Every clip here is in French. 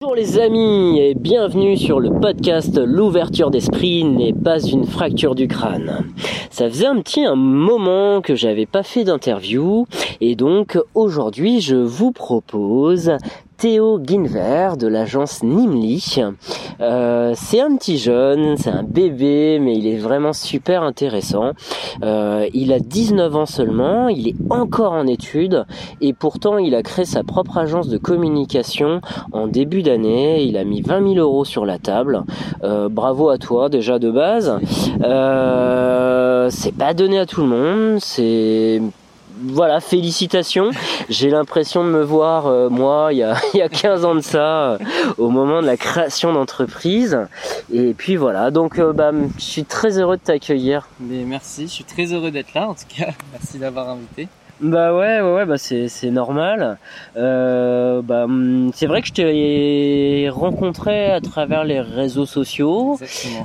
Bonjour les amis et bienvenue sur le podcast L'ouverture d'esprit n'est pas une fracture du crâne. Ça faisait un petit un moment que j'avais pas fait d'interview et donc aujourd'hui je vous propose Théo Guinver de l'agence Nimli. Euh, c'est un petit jeune, c'est un bébé, mais il est vraiment super intéressant. Euh, il a 19 ans seulement, il est encore en études et pourtant il a créé sa propre agence de communication en début d'année. Il a mis 20 000 euros sur la table. Euh, bravo à toi déjà de base. c'est pas donné à tout le monde, c'est voilà, félicitations. J'ai l'impression de me voir, euh, moi, il y, a, il y a 15 ans de ça, euh, au moment de la création d'entreprise. Et puis voilà, donc euh, bah, je suis très heureux de t'accueillir. Mais merci, je suis très heureux d'être là en tout cas. Merci d'avoir invité. Bah ouais, ouais, ouais bah c'est, c'est normal. Euh, bah, hum, c'est vrai que je t'ai rencontré à travers les réseaux sociaux.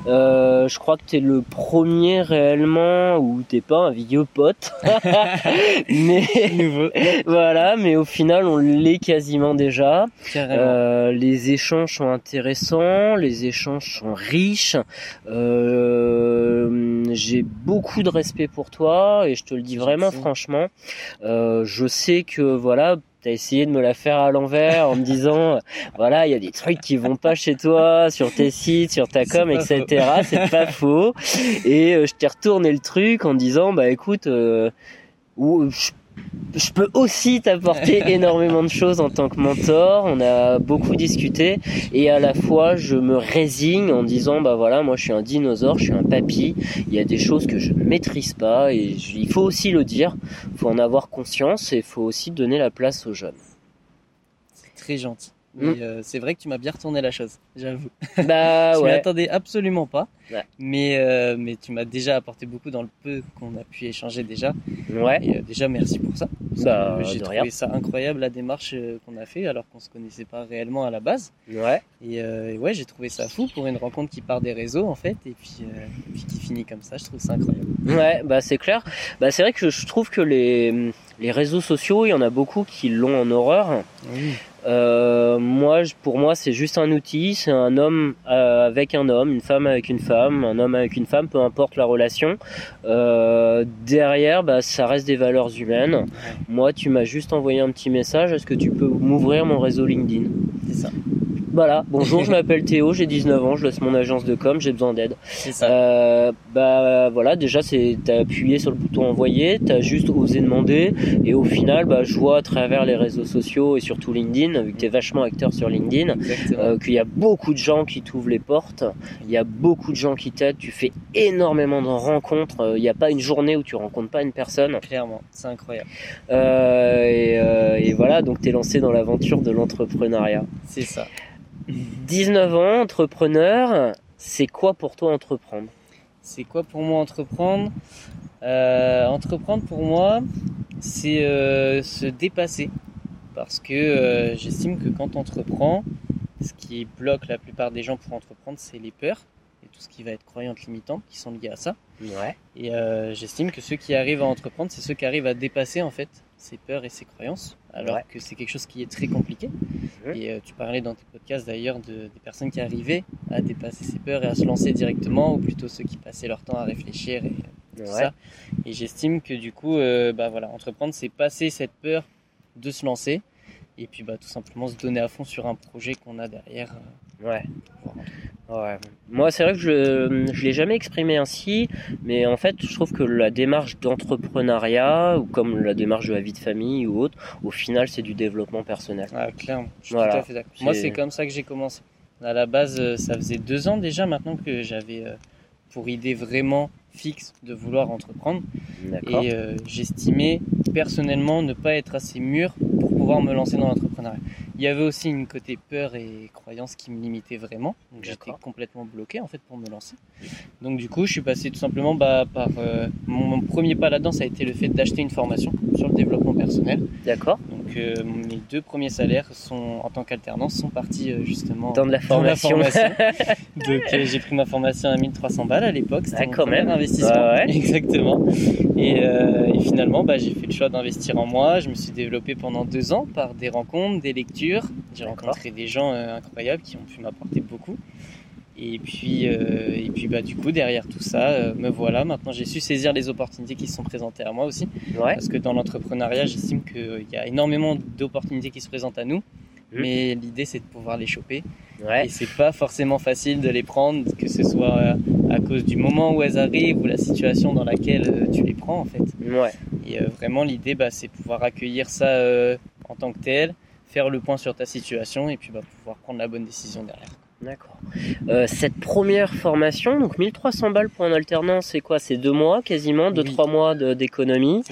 Euh, je crois que t'es le premier réellement où t'es pas un vieux pote. mais Nouveau. voilà, mais au final on l'est quasiment déjà. Euh, les échanges sont intéressants, les échanges sont riches. Euh, j'ai beaucoup de respect pour toi et je te le dis vraiment franchement. Euh, je sais que voilà, t'as essayé de me la faire à l'envers en me disant, voilà, il y a des trucs qui vont pas chez toi, sur tes sites, sur ta com, etc. C'est pas faux. Et euh, je t'ai retourné le truc en disant, bah écoute, euh, ou- je je peux aussi t'apporter énormément de choses en tant que mentor. On a beaucoup discuté et à la fois je me résigne en disant bah voilà moi je suis un dinosaure, je suis un papy. Il y a des choses que je ne maîtrise pas et je- il faut aussi le dire. Il faut en avoir conscience et il faut aussi donner la place aux jeunes. C'est très gentil. Mm. Mais, euh, c'est vrai que tu m'as bien retourné la chose, j'avoue. Bah je m'y ouais. attendais absolument pas. Ouais. Mais, euh, mais tu m'as déjà apporté beaucoup dans le peu qu'on a pu échanger déjà. Ouais. Et euh, déjà, merci pour ça. Parce Bah, J'ai trouvé rien. ça incroyable la démarche qu'on a fait alors qu'on se connaissait pas réellement à la base. Ouais. Et, et ouais, j'ai trouvé ça fou pour une rencontre qui part des réseaux en fait et puis, et puis qui finit comme ça. Je trouve ça incroyable. Ouais, bah c'est clair. Bah c'est vrai que je trouve que les les réseaux sociaux, il y en a beaucoup qui l'ont en horreur. Oui. Euh, moi, pour moi, c'est juste un outil. C'est un homme euh, avec un homme, une femme avec une femme, un homme avec une femme, peu importe la relation. Euh, derrière, bah, ça reste des valeurs humaines. Moi, tu m'as juste envoyé un petit message. Est-ce que tu peux m'ouvrir mon réseau LinkedIn? C'est ça. Voilà. Bonjour, je m'appelle Théo, j'ai 19 ans, je laisse mon agence de com, j'ai besoin d'aide. C'est ça. Euh, bah voilà, déjà c'est t'as appuyé sur le bouton envoyer, t'as juste osé demander, et au final, bah je vois à travers les réseaux sociaux et surtout LinkedIn, vu que t'es vachement acteur sur LinkedIn, euh, qu'il y a beaucoup de gens qui t'ouvrent les portes, il y a beaucoup de gens qui t'aident, tu fais énormément de rencontres, euh, il n'y a pas une journée où tu rencontres pas une personne, Clairement, c'est incroyable. Euh, et, euh, et voilà, donc t'es lancé dans l'aventure de l'entrepreneuriat. C'est ça. 19 ans, entrepreneur, c'est quoi pour toi entreprendre? C'est quoi pour moi entreprendre? Euh, Entreprendre pour moi, c'est euh, se dépasser. Parce que euh, j'estime que quand on entreprend, ce qui bloque la plupart des gens pour entreprendre, c'est les peurs et tout ce qui va être croyantes limitantes qui sont liées à ça. Ouais. Et j'estime que ceux qui arrivent à entreprendre, c'est ceux qui arrivent à dépasser en fait ces peurs et ces croyances, alors Ouais. que c'est quelque chose qui est très compliqué. Et euh, tu parlais dans tes podcasts d'ailleurs de, des personnes qui arrivaient à dépasser ces peurs et à se lancer directement, ou plutôt ceux qui passaient leur temps à réfléchir et tout Ouais. ça. Et j'estime que du coup, euh, bah voilà, entreprendre, c'est passer cette peur de se lancer. Et puis bah, tout simplement se donner à fond sur un projet qu'on a derrière. euh, Ouais. pour. Ouais. Moi, c'est vrai que je je l'ai jamais exprimé ainsi, mais en fait, je trouve que la démarche d'entrepreneuriat, ou comme la démarche de la vie de famille ou autre, au final, c'est du développement personnel. Ah, clairement, je suis Voilà. tout à fait d'accord. Moi, C'est- comme ça que j'ai commencé. À la base, euh, ça faisait deux ans déjà maintenant que j'avais euh, pour idée vraiment fixe de vouloir entreprendre. Et euh, j'estimais personnellement ne pas être assez mûr pour pouvoir me lancer dans l'entrepreneuriat. Il y avait aussi une côté peur et croyance qui me limitait vraiment. Donc j'étais complètement bloqué en fait pour me lancer. Donc du coup, je suis passé tout simplement bah, par euh, mon, mon premier pas là-dedans, ça a été le fait d'acheter une formation sur le développement personnel. D'accord. Donc euh, mes deux premiers salaires sont en tant qu'alternance sont partis euh, justement Dans de la dans la formation. formation. Donc j'ai pris ma formation à 1300 balles à l'époque, c'était Ah, quand même. investissement. Ouais, ouais. Exactement. Et, et finalement, bah, j'ai fait le choix d'investir en moi. Je me suis développé pendant deux ans par des rencontres, des lectures. J'ai rencontré des gens euh, incroyables qui ont pu m'apporter beaucoup. Et puis, euh, et puis bah, du coup, derrière tout ça, euh, me voilà. Maintenant, j'ai su saisir les opportunités qui se sont présentées à moi aussi. Ouais. Parce que dans l'entrepreneuriat, j'estime qu'il y a énormément d'opportunités qui se présentent à nous. Mhm. Mais l'idée, c'est de pouvoir les choper. Ouais. Et c'est pas forcément facile de les prendre, que ce soit à cause du moment où elles arrivent ou la situation dans laquelle tu les prends en fait. Ouais. Et euh, vraiment l'idée bah, c'est pouvoir accueillir ça euh, en tant que tel, faire le point sur ta situation et puis bah, pouvoir prendre la bonne décision derrière. D'accord. Euh, cette première formation, donc 1300 balles pour un alternance, c'est quoi? C'est deux mois quasiment, deux Oui. trois mois d'économie?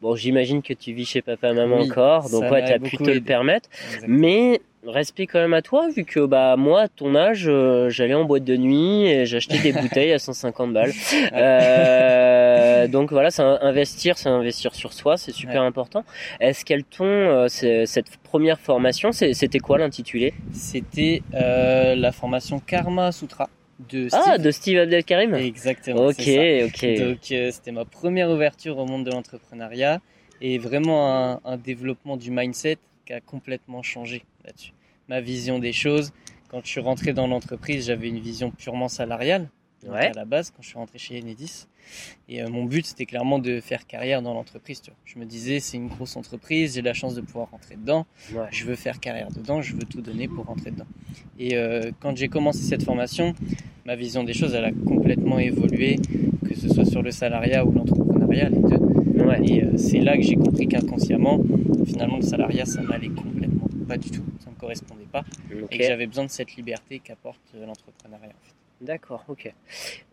Bon, j'imagine que tu vis chez papa maman Oui, encore, donc ouais, t'as pu te le permettre. Exactement. Mais respect quand même à toi, vu que bah moi, à ton âge, euh, j'allais en boîte de nuit et j'achetais des bouteilles à 150 balles. Euh, donc voilà, c'est investir, c'est investir sur soi, c'est super Ouais. important. Est-ce qu'elle t'ont euh, cette première formation, c'était quoi l'intitulé? C'était euh, la formation Karma Sutra de Steve. Ah, de Steve Abdelkarim? Exactement. Ok, ok. Donc c'était ma première ouverture au monde de l'entrepreneuriat et vraiment un, un développement du mindset qui a complètement changé là-dessus. Ma vision des choses, quand je suis rentré dans l'entreprise, j'avais une vision purement salariale Ouais. à la base quand je suis rentré chez Enedis. Et euh, mon but c'était clairement de faire carrière dans l'entreprise. Je me disais c'est une grosse entreprise, j'ai la chance de pouvoir rentrer dedans Ouais. je veux faire carrière dedans, je veux tout donner pour rentrer dedans. Et euh, quand j'ai commencé cette formation, ma vision des choses, elle a complètement évolué, que ce soit sur le salariat ou l'entrepreneuriat, les deux. Ouais. Et euh, c'est là que j'ai compris qu'inconsciemment, finalement, le salariat, ça m'allait pas du tout, ça me correspondait pas, et que j'avais besoin de cette liberté qu'apporte euh, l'entrepreneuriat. En fait. D'accord, ok.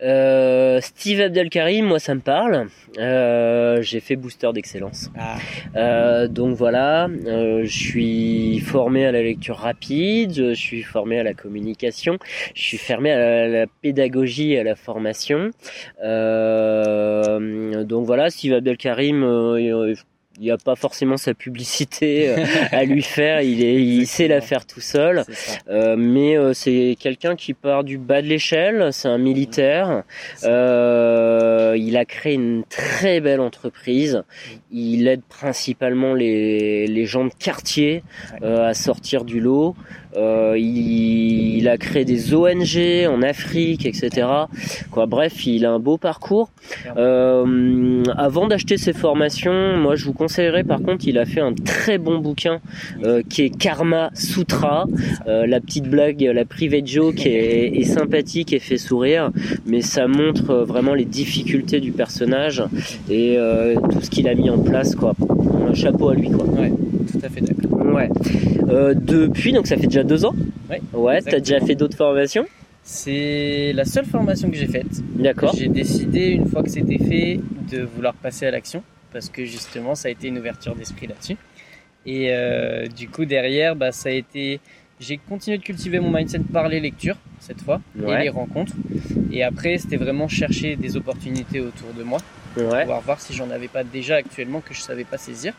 Euh, Steve Abdelkarim, moi ça me parle. Euh, j'ai fait booster d'excellence. Ah, Euh, donc voilà, je suis formé à la lecture rapide, je suis formé à la communication, je suis formé à la, la pédagogie et à la formation. Donc voilà, Steve Abdelkarim, il n'y a pas forcément sa publicité euh, à lui faire, il, est, il sait la faire tout seul. Euh, mais euh, c'est quelqu'un qui part du bas de l'échelle, c'est un militaire. Euh, il a créé une très belle entreprise. Il aide principalement les, les gens de quartier euh, à sortir du lot. Euh, il, a créé des ONG en Afrique, etc. Quoi, bref, il a un beau parcours. Euh, avant d'acheter ses formations, moi je vous conseillerais par contre, il a fait un très bon bouquin euh, qui est Karma Sutra. Euh, la petite blague, la private joke est, est sympathique et fait sourire, mais ça montre vraiment les difficultés du personnage et euh, tout ce qu'il a mis en place. Quoi. Un chapeau à lui. Quoi. Tout à fait d'accord. Ouais. Euh, depuis, donc ça fait déjà deux ans. Ouais, Ouais. T'as déjà fait d'autres formations? C'est la seule formation que j'ai faite. D'accord. J'ai décidé, une fois que c'était fait, de vouloir passer à l'action parce que justement, ça a été une ouverture d'esprit là-dessus. Et euh, du coup, derrière, bah, ça a été. J'ai continué de cultiver mon mindset par les lectures, cette fois, Ouais. et les rencontres. Et après, c'était vraiment chercher des opportunités autour de moi, Ouais. pouvoir voir si j'en avais pas déjà actuellement que je savais pas saisir.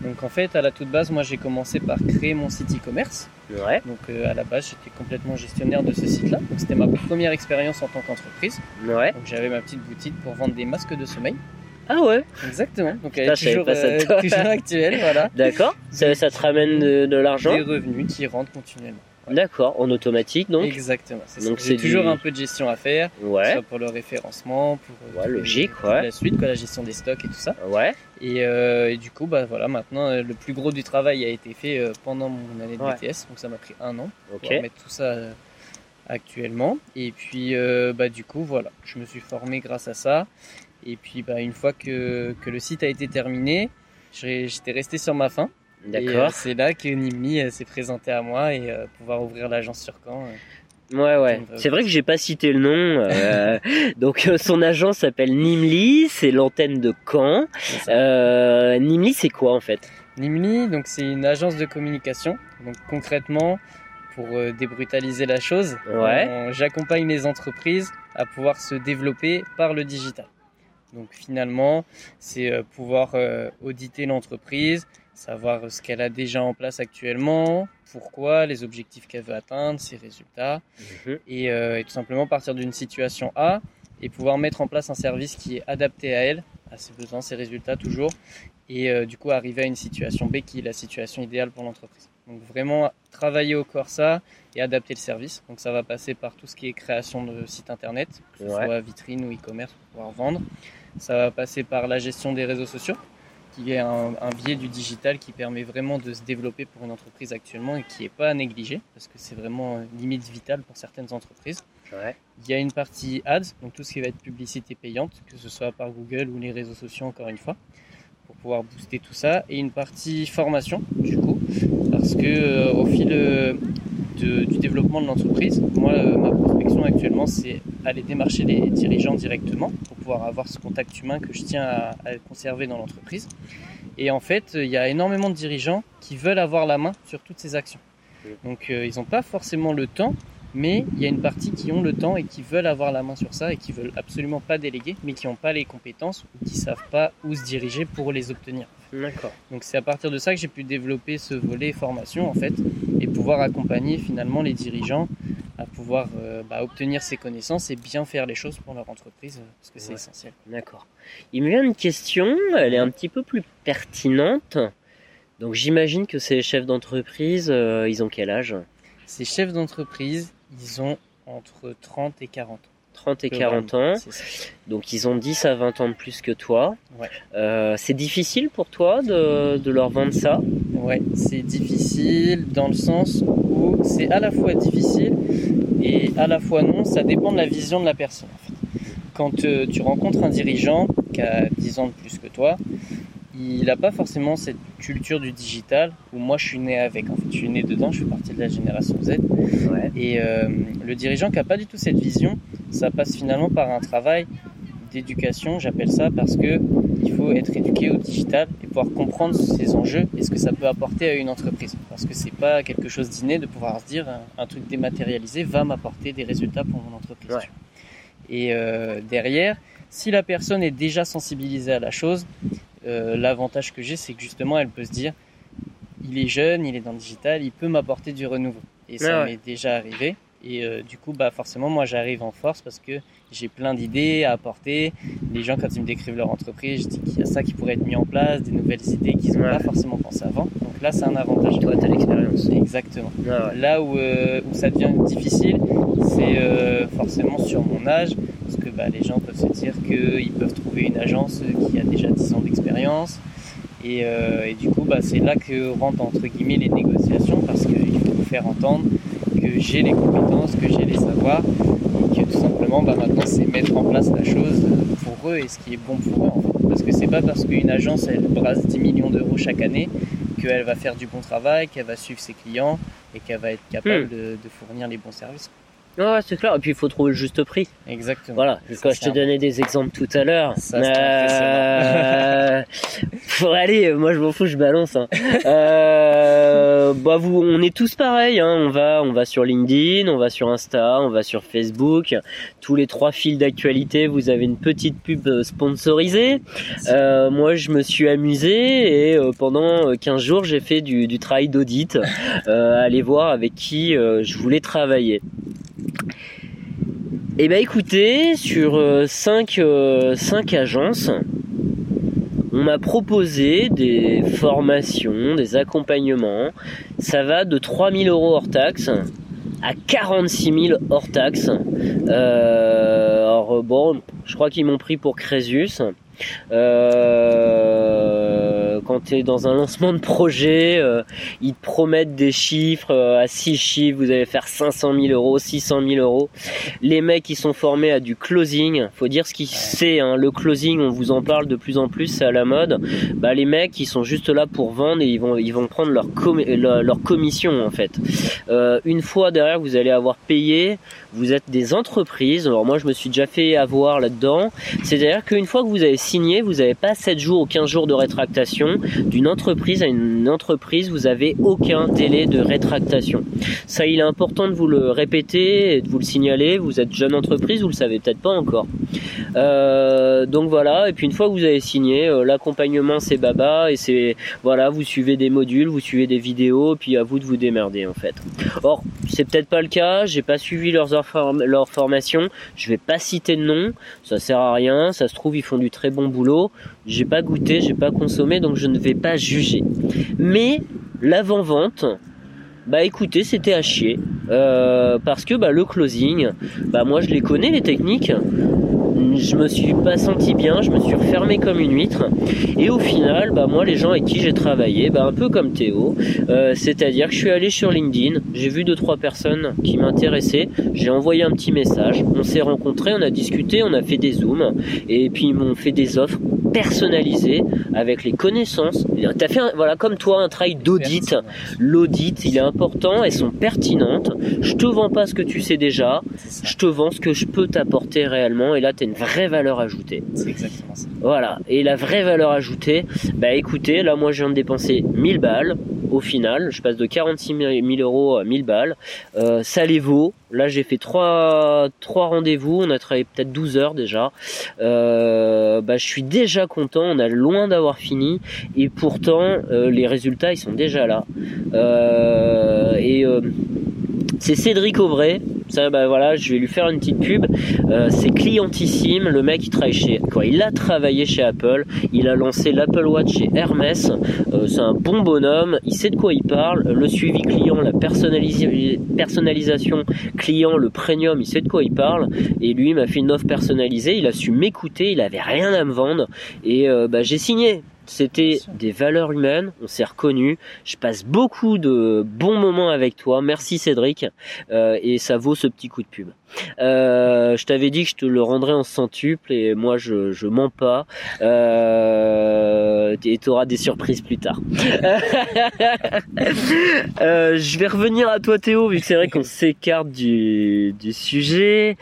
Donc en fait, à la toute base, moi j'ai commencé par créer mon site e-commerce. Ouais. Donc euh, à la base, j'étais complètement gestionnaire de ce site-là. Donc c'était ma première expérience en tant qu'entreprise. Ouais. Donc j'avais ma petite boutique pour vendre des masques de sommeil. Ah ouais. Exactement. Donc elle est toujours, euh, toujours actuelle, voilà. D'accord. Ça, ça te ramène de, de l'argent. Des revenus qui rentrent continuellement. D'accord. En automatique donc. Exactement. C'est Donc c'est toujours du- un peu de gestion à faire, Ouais. soit pour le référencement, pour euh, Ouais, logique, toute ouais. la suite, quoi, la gestion des stocks et tout ça. Ouais. Et, euh, et du coup, bah voilà, maintenant euh, le plus gros du travail a été fait pendant mon année de. BTS, donc ça m'a pris un an pour mettre tout ça actuellement. Et puis, euh, bah du coup, voilà, je me suis formé grâce à ça. Et puis, bah une fois que, que le site a été terminé, j'étais resté sur ma faim. Euh, D'accord. c'est là que Nimli euh, s'est présenté à moi et euh, pouvoir ouvrir l'agence sur Caen. Ouais, ouais. C'est vrai que j'ai pas cité le nom. euh, donc euh, son agence s'appelle Nimli, c'est l'antenne de Caen. Euh, Nimli, c'est quoi en fait? Nimli, donc c'est une agence de communication. Donc concrètement, pour débrutaliser la chose, Ouais. j'accompagne les entreprises à pouvoir se développer par le digital. Donc finalement, c'est pouvoir auditer l'entreprise, savoir ce qu'elle a déjà en place actuellement, pourquoi, les objectifs qu'elle veut atteindre, ses résultats, Mhm. et, euh, et tout simplement partir d'une situation A et pouvoir mettre en place un service qui est adapté à elle, à ses besoins, ses résultats toujours, et euh, du coup arriver à une situation B qui est la situation idéale pour l'entreprise. Donc vraiment travailler au corps ça et adapter le service. Donc ça va passer par tout ce qui est création de site internet, que ce Ouais. soit vitrine ou e-commerce pour pouvoir vendre. Ça va passer par la gestion des réseaux sociaux, qui est un, un biais du digital qui permet vraiment de se développer pour une entreprise actuellement et qui n'est pas à négliger, parce que c'est vraiment euh, limite vital pour certaines entreprises. Ouais. Il y a une partie ads, donc tout ce qui va être publicité payante, que ce soit par Google ou les réseaux sociaux encore une fois, pour pouvoir booster tout ça. Et une partie formation, du coup, parce que euh, au fil euh, de- du développement de l'entreprise, moi, euh, ma prospection actuellement, c'est aller démarcher les dirigeants directement pour pouvoir avoir ce contact humain que je tiens à, à conserver dans l'entreprise. Et en fait, euh, il y a énormément de dirigeants qui veulent avoir la main sur toutes ces actions. Donc, euh, ils n'ont pas forcément le temps mais il y a une partie qui ont le temps et qui veulent avoir la main sur ça et qui veulent absolument pas déléguer, mais qui n'ont pas les compétences ou qui savent pas où se diriger pour les obtenir. D'accord. Donc c'est à partir de ça que j'ai pu développer ce volet formation en fait et pouvoir accompagner finalement les dirigeants à pouvoir euh, bah, obtenir ces connaissances et bien faire les choses pour leur entreprise euh, parce que c'est Ouais. essentiel. D'accord. Il me vient une question, elle est un petit peu plus pertinente. Donc j'imagine que ces chefs d'entreprise, euh, ils ont quel âge? Ces chefs d'entreprise, ils ont entre 30 et 40 ans. 30 et 40 ans. Donc ils ont 10 à 20 ans de plus que toi. Ouais. Euh, c'est difficile pour toi de, de leur vendre ça? Ouais, c'est difficile dans le sens où c'est à la fois difficile et à la fois non, ça dépend de la vision de la personne. En fait. Quand euh, tu rencontres un dirigeant qui a 10 ans de plus que toi, il n'a pas forcément cette culture du digital où moi je suis né avec. En fait, je suis né dedans, je fais partie de la génération Z. Ouais. Et euh, le dirigeant qui n'a pas du tout cette vision, ça passe finalement par un travail d'éducation, j'appelle ça, parce que il faut être éduqué au digital et pouvoir comprendre ces enjeux et ce que ça peut apporter à une entreprise. Parce que c'est pas quelque chose d'inné de pouvoir se dire un, un truc dématérialisé va m'apporter des résultats pour mon entreprise. Ouais. Et euh, derrière, si la personne est déjà sensibilisée à la chose, euh, l'avantage que j'ai, c'est que justement, elle peut se dire, il est jeune, il est dans le digital, il peut m'apporter du renouveau. Et ça ouais. m'est déjà arrivé. Et euh, du coup, bah forcément, moi, j'arrive en force parce que j'ai plein d'idées à apporter. Les gens, quand ils me décrivent leur entreprise, je dis qu'il y a ça qui pourrait être mis en place, des nouvelles idées qu'ils n'ont Ouais. pas forcément pensé avant. Donc là, c'est un avantage. Toi, t'as l'expérience. Exactement. Ouais. Là où, euh, où ça devient difficile, c'est euh, forcément sur mon âge, parce que bah, les gens peuvent se dire qu'ils peuvent trouver une agence qui a déjà 10 ans d'expérience. Et, euh, et du coup, bah, c'est là que rentrent entre guillemets les négociations, parce qu'il faut faire entendre que j'ai les compétences, que j'ai les savoirs, simplement, bah, maintenant, c'est mettre en place la chose pour eux et ce qui est bon pour eux. En fait. Parce que c'est pas parce qu'une agence, elle brasse 10 millions d'euros chaque année, qu'elle va faire du bon travail, qu'elle va suivre ses clients et qu'elle va être capable Hmm. de, de fournir les bons services. Ouais, c'est clair. Et puis il faut trouver le juste prix. Exactement. Voilà. Quand je te donnais des exemples tout à l'heure. Euh... Faut aller. Moi, je m'en fous, je balance. Hein. Euh... Bah, vous, on est tous pareils. Hein. On va, on va sur LinkedIn, on va sur Insta, on va sur Facebook. Tous les trois fils d'actualité, vous avez une petite pub euh, sponsorisée. Euh, moi, je me suis amusé et pendant euh, 15 jours, j'ai fait du, du travail d'audit, aller voir avec qui je voulais travailler. Et ben écoutez, sur 5 agences, on m'a proposé des formations, des accompagnements. Ça va de 3000 euros hors taxe à 46 000 hors taxe. Euh, alors bon, je crois qu'ils m'ont pris pour Crésus. Euh, quand tu es dans un lancement de projet, euh, ils te promettent des chiffres euh, à 6 chiffres, vous allez faire 500 000 euros, 600 000 euros. Les mecs qui sont formés à du closing, faut dire ce qu'ils c'est, hein, le closing, on vous en parle de plus en plus, c'est à la mode. Bah les mecs, ils sont juste là pour vendre et ils vont ils vont prendre leur com- leur, leur commission en fait. Euh, une fois derrière, vous allez avoir payé. Vous êtes des entreprises. Alors moi, je me suis déjà fait avoir là-dedans. C'est-à-dire qu'une fois que vous avez signé, vous n'avez pas 7 jours ou 15 jours de rétractation. d'une entreprise à une entreprise, vous avez aucun délai de rétractation. Ça, il est important de vous le répéter et de vous le signaler. Vous êtes jeune entreprise, vous le savez peut-être pas encore. Euh, donc voilà. Et puis une fois que vous avez signé, euh, l'accompagnement c'est baba et c'est voilà, vous suivez des modules, vous suivez des vidéos, puis à vous de vous démerder en fait. Or, c'est peut-être pas le cas. J'ai pas suivi leurs leur formation. Je vais pas citer de nom. Ça sert à rien. Ça se trouve ils font du très bon boulot. J'ai pas goûté, j'ai pas consommé, donc je ne vais pas juger. Mais l'avant-vente, bah écoutez, c'était à chier. Euh, parce que bah, le closing, bah moi je les connais les techniques. Je me suis pas senti bien, je me suis refermé comme une huître. Et au final, bah moi les gens avec qui j'ai travaillé, bah un peu comme Théo, euh, c'est-à-dire que je suis allé sur LinkedIn, j'ai vu deux trois personnes qui m'intéressaient, j'ai envoyé un petit message, on s'est rencontrés, on a discuté, on a fait des zooms, et puis ils m'ont fait des offres personnalisées avec les connaissances. T'as fait voilà comme toi un travail d'audit. L'audit, il est important, elles sont pertinentes. Je te vends pas ce que tu sais déjà, je te vends ce que je peux t'apporter réellement et là une vraie valeur ajoutée. C'est exactement ça. Voilà, et la vraie valeur ajoutée, bah écoutez, là moi je viens de dépenser 1000 balles au final, je passe de 46 000 euros à 1000 balles. Euh, ça les vaut. Là, j'ai fait trois, trois rendez-vous. On a travaillé peut-être 12 heures déjà. Euh, bah, je suis déjà content. On a loin d'avoir fini. Et pourtant, euh, les résultats, ils sont déjà là. et c'est Cédric Aubray. Ça, bah voilà, je vais lui faire une petite pub. Euh, c'est clientissime. Le mec, il travaille chez quoi Il a travaillé chez Apple. Il a lancé l'Apple Watch chez Hermès. Euh, c'est un bon bonhomme. Il sait de quoi il parle. Le suivi client, la personnalisation client, le premium, il sait de quoi il parle. Et lui, m'a fait une offre personnalisée. Il a su m'écouter. Il avait rien à me vendre. Et euh, bah, j'ai signé. C'était des valeurs humaines, on s'est reconnus. Je passe beaucoup de bons moments avec toi. Merci Cédric. Euh, et ça vaut ce petit coup de pub. Euh, je t'avais dit que je te le rendrais en centuple et moi je, mens pas. Euh, et tu auras des surprises plus tard. euh, je vais revenir à toi Théo, vu que c'est vrai qu'on s'écarte du, sujet.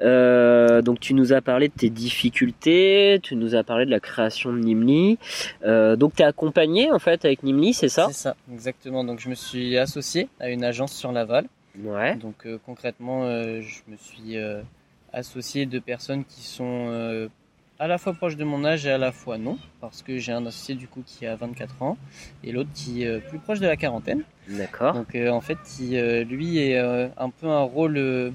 Euh, donc tu nous as parlé de tes difficultés, tu nous as parlé de la création de Nimli. Donc tu es accompagné en fait avec Nimli, c'est ça? C'est ça, exactement. Donc je me suis associé à une agence sur Laval. Ouais. Donc euh, concrètement, euh, je me suis euh, associé de personnes qui sont à la fois proches de mon âge et à la fois non, parce que j'ai un associé du coup qui a 24 ans et l'autre qui est plus proche de la quarantaine. D'accord. Donc en fait, lui est un peu un rôle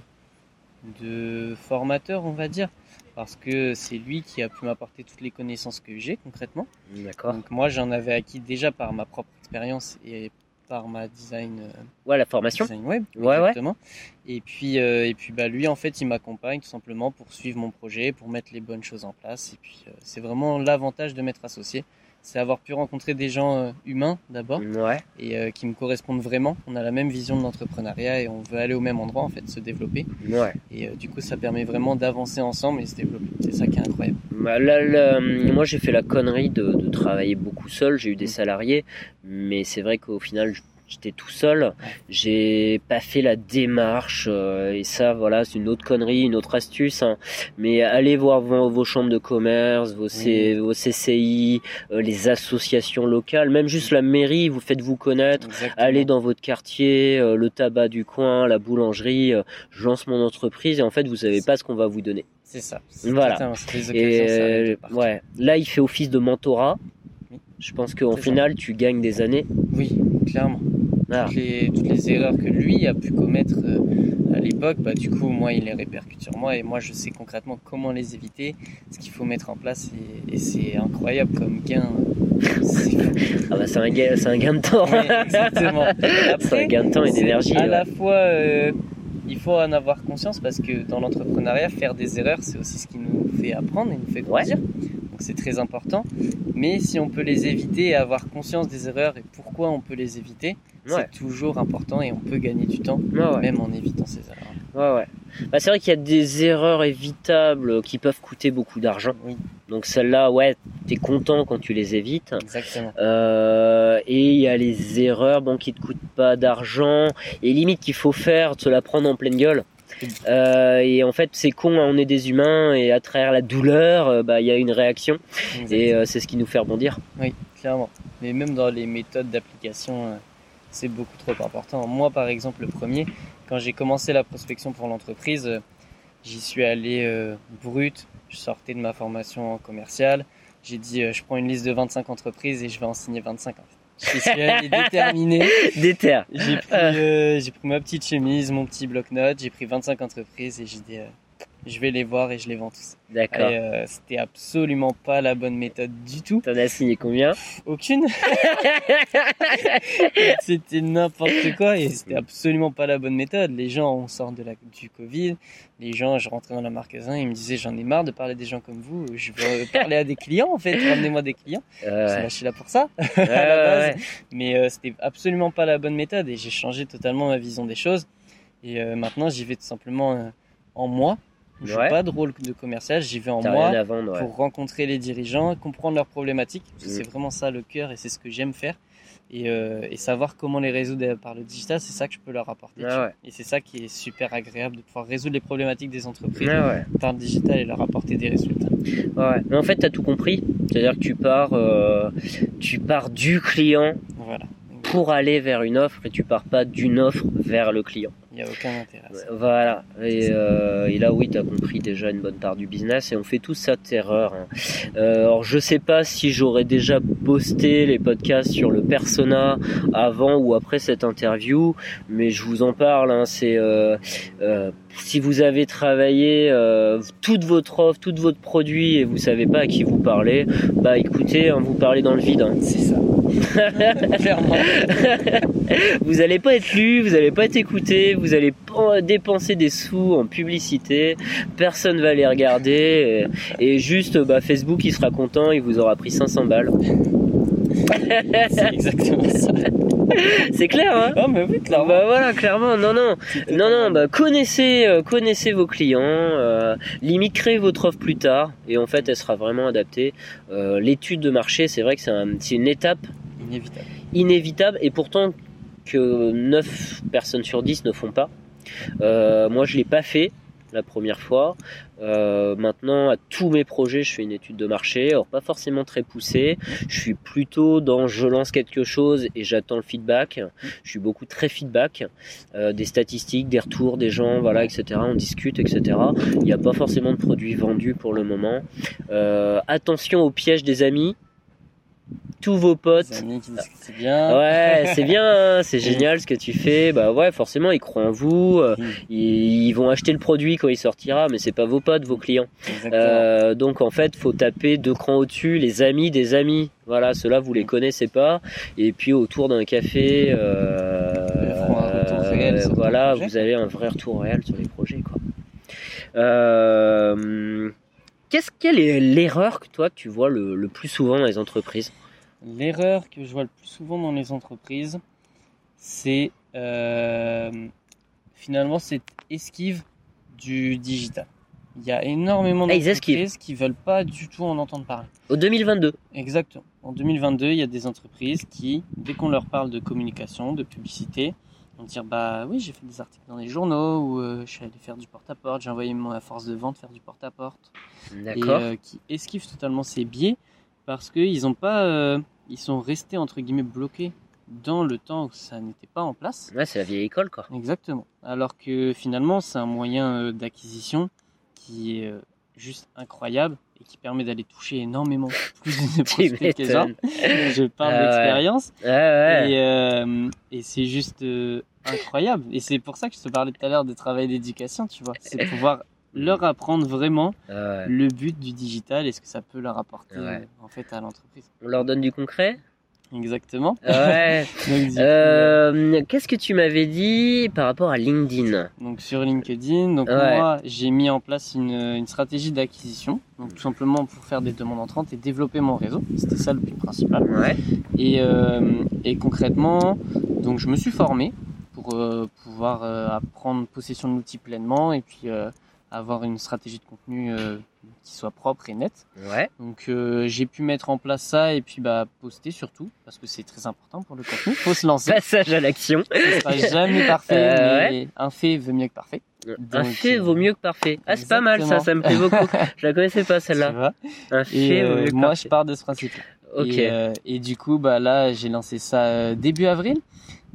de formateur, on va dire, parce que c'est lui qui a pu m'apporter toutes les connaissances que j'ai concrètement. D'accord. Donc moi, j'en avais acquis déjà par ma propre expérience et par ma design, euh, Ouais, la formation. design web, Ouais, ouais. Et puis, euh, et puis bah, lui, en fait, il m'accompagne tout simplement pour suivre mon projet, pour mettre les bonnes choses en place. Et puis, euh, c'est vraiment l'avantage de m'être associé. C'est avoir pu rencontrer des gens euh, humains d'abord Ouais. et euh, qui me correspondent vraiment. On a la même vision de l'entrepreneuriat et on veut aller au même endroit, en fait, se développer. Ouais. Et euh, du coup, ça permet vraiment d'avancer ensemble et se développer. C'est ça qui est incroyable. Bah, là, là, moi, j'ai fait la connerie de, de travailler beaucoup seul. J'ai eu des Mm. salariés, mais c'est vrai qu'au final, j- j'étais tout seul. J'ai pas fait la démarche, euh, et ça, voilà, c'est une autre connerie, une autre astuce. hein. Mais allez voir vos, vos chambres de commerce, vos, C- vos CCI, euh, les associations locales, même juste la mairie. Vous faites vous connaître. Exactement. Allez dans votre quartier, euh, le tabac du coin, la boulangerie. je lance mon entreprise et en fait, vous savez pas ce qu'on va vous donner. C'est ça. Voilà. ça. Ça Et partout. ouais, là il fait office de mentorat. Oui. Je pense ça. final tu gagnes des années. Oui, clairement. Ah. Toutes, les, toutes les erreurs que lui a pu commettre euh, à l'époque, bah, du coup, moi, il les répercute sur moi et moi, je sais concrètement comment les éviter, ce qu'il faut mettre en place et, et c'est incroyable comme gain. Ah bah c'est un gain, c'est un gain de temps. Oui, exactement. c'est un gain de temps et d'énergie. À ouais. la fois, euh, il faut en avoir conscience parce que dans l'entrepreneuriat, faire des erreurs, c'est aussi ce qui nous fait apprendre et nous fait grandir. Donc c'est très important. Mais si on peut les éviter et avoir conscience des erreurs et pourquoi on peut les éviter, Ouais. c'est toujours important et on peut gagner du temps, ouais. même en évitant ces erreurs. Ouais, ouais. Bah, c'est vrai qu'il y a des erreurs évitables qui peuvent coûter beaucoup d'argent. Oui. Donc celles-là, ouais, t'es content quand tu les évites. Exactement. Euh, et il y a les erreurs bon, qui te coûtent pas d'argent et limite qu'il faut faire, te la prendre en pleine gueule. Euh, et en fait, c'est con, hein, on est des humains et à travers la douleur, euh, bah, il y a une réaction et euh, c'est ce qui nous fait rebondir. clairement. Mais même dans les méthodes d'application, c'est beaucoup trop important. Moi, par exemple, le premier, quand j'ai commencé la prospection pour l'entreprise, j'y suis allé brut. Je sortais de ma formation commerciale. J'ai dit, je prends une liste de 25 entreprises et je vais en signer 25. En fait. Je suis allé déterminé. Déter. J'ai pris, euh, j'ai pris ma petite chemise, mon petit bloc-notes, j'ai pris 25 entreprises et j'ai dit, euh, je vais les voir et je les vends tous. D'accord. Euh, c'était absolument pas la bonne méthode du tout. T'en as signé combien Aucune. c'était n'importe quoi et c'était absolument pas la bonne méthode. Les gens, on sort de la, du Covid. Les gens, je rentrais dans le magasin, ils me disaient j'en ai marre de parler à des gens comme vous. Je veux parler à des clients en fait. Ramenez-moi des clients. Euh, Je ouais. suis là pour ça. Ouais, à la base. ouais. Mais euh, c'était absolument pas la bonne méthode et j'ai changé totalement ma vision des choses. Et euh, maintenant, j'y vais tout simplement euh, en moi. Je Ouais. n'ai pas de rôle de commercial, j'y vais en moi vendre, ouais. pour rencontrer les dirigeants, comprendre leurs problématiques. parce que Mm. C'est vraiment ça le cœur et c'est ce que j'aime faire. Et, euh, et savoir comment les résoudre par le digital, c'est ça que je peux leur apporter. Ah tu ouais. Et c'est ça qui est super agréable de pouvoir résoudre les problématiques des entreprises ouais. par le digital et leur apporter des résultats. Ouais. Mais en fait, t'as tout compris. C'est-à-dire que tu pars, euh, tu pars du client Voilà. pour aller vers une offre et tu pars pas d'une offre vers le client. Il n'y a aucun intérêt ça. Voilà. Et, euh, et là, oui, tu as compris déjà une bonne part du business et on fait tous cette erreur. hein. Euh, alors, je sais pas si j'aurais déjà posté les podcasts sur le persona avant ou après cette interview, mais je vous en parle. hein. C'est euh, euh, si vous avez travaillé euh, toute votre offre, tout votre produit et vous savez pas à qui vous parlez, bah écoutez, hein, vous parlez dans le vide. hein. C'est ça. Clairement. vous allez pas être lu, vous allez pas être écouté, vous allez dépenser des sous en publicité, personne va les regarder et, et juste bah, Facebook il sera content, il vous aura pris 500 balles. C'est exactement ça. C'est clair hein? Oh, mais oui, clairement. Bah voilà, clairement, non non. Non, non, bah connaissez, euh, connaissez vos clients, euh, limite créez votre offre plus tard et en fait elle sera vraiment adaptée. Euh, L'étude de marché, c'est vrai que c'est un, c'est une étape Inévitable. inévitable et pourtant que 9 personnes sur 10 ne font pas. Euh, moi je l'ai pas fait la première fois. Euh, maintenant à tous mes projets je fais une étude de marché, alors pas forcément très poussée. Je suis plutôt dans je lance quelque chose et j'attends le feedback. Je suis beaucoup très feedback, euh, des statistiques, des retours des gens, voilà, etc. On discute, etc. Il n'y a pas forcément de produits vendus pour le moment. Attention au piège des amis. Tous vos potes amis qui c'est bien. Ouais, c'est bien, c'est génial ce que tu fais. Bah ouais, forcément, ils croient en vous. euh, Mm. Ils, ils vont acheter le produit quand il sortira, mais c'est pas vos potes, vos clients. Euh, donc en fait, faut taper deux crans au-dessus, les amis des amis. Voilà, ceux-là vous les connaissez pas. Et puis autour d'un café, euh, voilà, vous avez un vrai retour réel sur les projets, quoi. Euh, Qu'est-ce quelle est l'erreur que toi tu vois le, le plus souvent dans les entreprises? L'erreur que je vois le plus souvent dans les entreprises, c'est euh, finalement cette esquive du digital. Il y a énormément Ah, d'entreprises qui veulent pas du tout en entendre parler. Au 2022 Exactement. En 2022, il y a des entreprises qui, dès qu'on leur parle de communication, de publicité, vont dire bah oui, j'ai fait des articles dans les journaux ou euh, je suis allé faire du porte-à-porte, j'ai envoyé ma force de vente faire du porte-à-porte et D'accord. euh, qui esquivent totalement ces biais parce qu'ils ont pas, euh, ils sont restés entre guillemets bloqués dans le temps où ça n'était pas en place. Ouais, c'est la vieille école, quoi. Exactement. Alors que finalement, c'est un moyen euh, d'acquisition qui est euh, juste incroyable et qui permet d'aller toucher énormément plus de prospects que gens. Je parle Ah ouais. d'expérience ouais. et, euh, et c'est juste euh, incroyable. Et c'est pour ça que je te parlais tout à l'heure de travail d'éducation, tu vois. C'est pouvoir leur apprendre vraiment Ouais. le but du digital et ce que ça peut leur apporter Ouais. euh, en fait à l'entreprise. On leur donne du concret? Exactement. Ouais. Du coup, Euh, Qu'est-ce que tu m'avais dit par rapport à LinkedIn? Donc sur LinkedIn, donc Ouais. moi j'ai mis en place une, une stratégie d'acquisition, donc tout simplement pour faire des demandes entrantes et développer mon réseau. C'était ça le but principal. Ouais. Et, euh, et concrètement, donc je me suis formé pour euh, pouvoir euh, prendre possession de l'outil pleinement et puis euh, avoir une stratégie de contenu euh, qui soit propre et nette. Ouais. Donc euh, j'ai pu mettre en place ça et puis bah poster surtout parce que c'est très important pour le contenu. Faut se lancer. Passage à l'action. Ce sera jamais parfait, Euh, mais un fait vaut mieux que parfait. Un fait vaut mieux que parfait. Ah, c'est pas mal ça, ça me plaît beaucoup. Je la connaissais pas celle-là. Un fait vaut mieux que moi, parfait. je pars de ce principe. Ok. Et, et du coup, bah là, j'ai lancé ça début avril.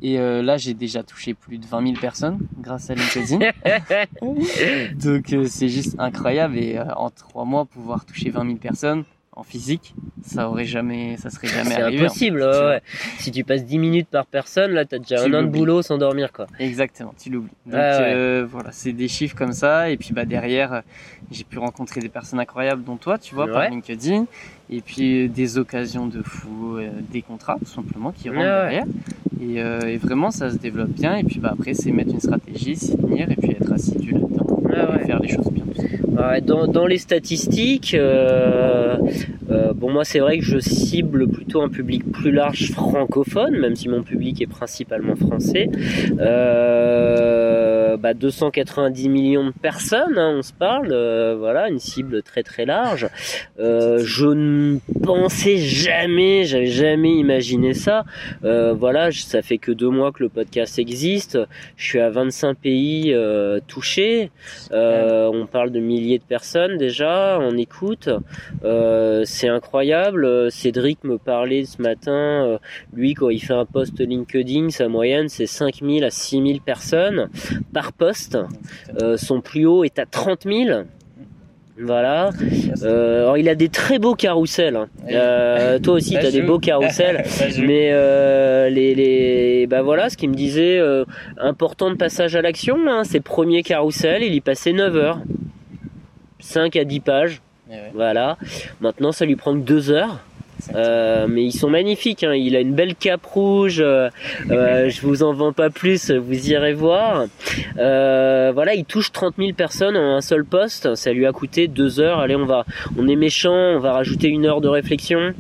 Et euh, là, j'ai déjà touché plus de 20 000 personnes grâce à LinkedIn. Donc, euh, c'est juste incroyable. Et euh, en trois mois, pouvoir toucher 20 000 personnes en physique, ça aurait jamais, ça serait jamais C'est arrivé. impossible, en fait, tu ouais, vois. ouais. Si tu passes 10 minutes par personne, là, t'as déjà Tu un an de boulot sans dormir, quoi. Exactement, tu l'oublies. Donc Ah ouais. euh, voilà, c'est des chiffres comme ça. Et puis bah derrière, euh, j'ai pu rencontrer des personnes incroyables, dont toi, tu vois, par. LinkedIn. Et puis euh, des occasions de fou, euh, des contrats tout simplement qui rentrent derrière. Et, euh, et vraiment, ça se développe bien. Et puis bah après, c'est mettre une stratégie, s'y tenir et puis être assidu là-dedans Ouais, et ouais. faire les choses bien. Ouais, dans, dans les statistiques, euh, euh, bon moi c'est vrai que je cible plutôt un public plus large francophone, même si mon public est principalement français. Euh, bah, 290 millions de personnes, hein, on se parle, euh, voilà, une cible très très large. Euh, je ne pensais jamais, j'avais jamais imaginé ça. Euh, voilà, ça fait que deux mois que le podcast existe. Je suis à 25 pays euh, touchés. Euh, on parle de milliers de personnes déjà en écoute. Euh, c'est incroyable. Euh, Cédric me parlait ce matin. euh, lui, quand il fait un post LinkedIn, sa moyenne c'est 5000 à 6000 personnes par post. Euh, son plus haut est à 30 000. Voilà. Euh, alors il a des très beaux carousels. hein. Euh, toi aussi, tu as des beaux joue. Mais euh, les, les bah voilà ce qu'il me disait important de passage à l'action hein, ses premiers carousels il y passait 9 heures 5 à 10 pages ouais, voilà maintenant ça lui prend que 2 heures. Euh, mais ils sont magnifiques hein. il a une belle cape rouge euh, euh, je vous en vends pas plus vous irez voir Euh, voilà il touche 30 000 personnes en un seul poste ça lui a coûté 2 heures allez on va on est méchant on va rajouter une heure de réflexion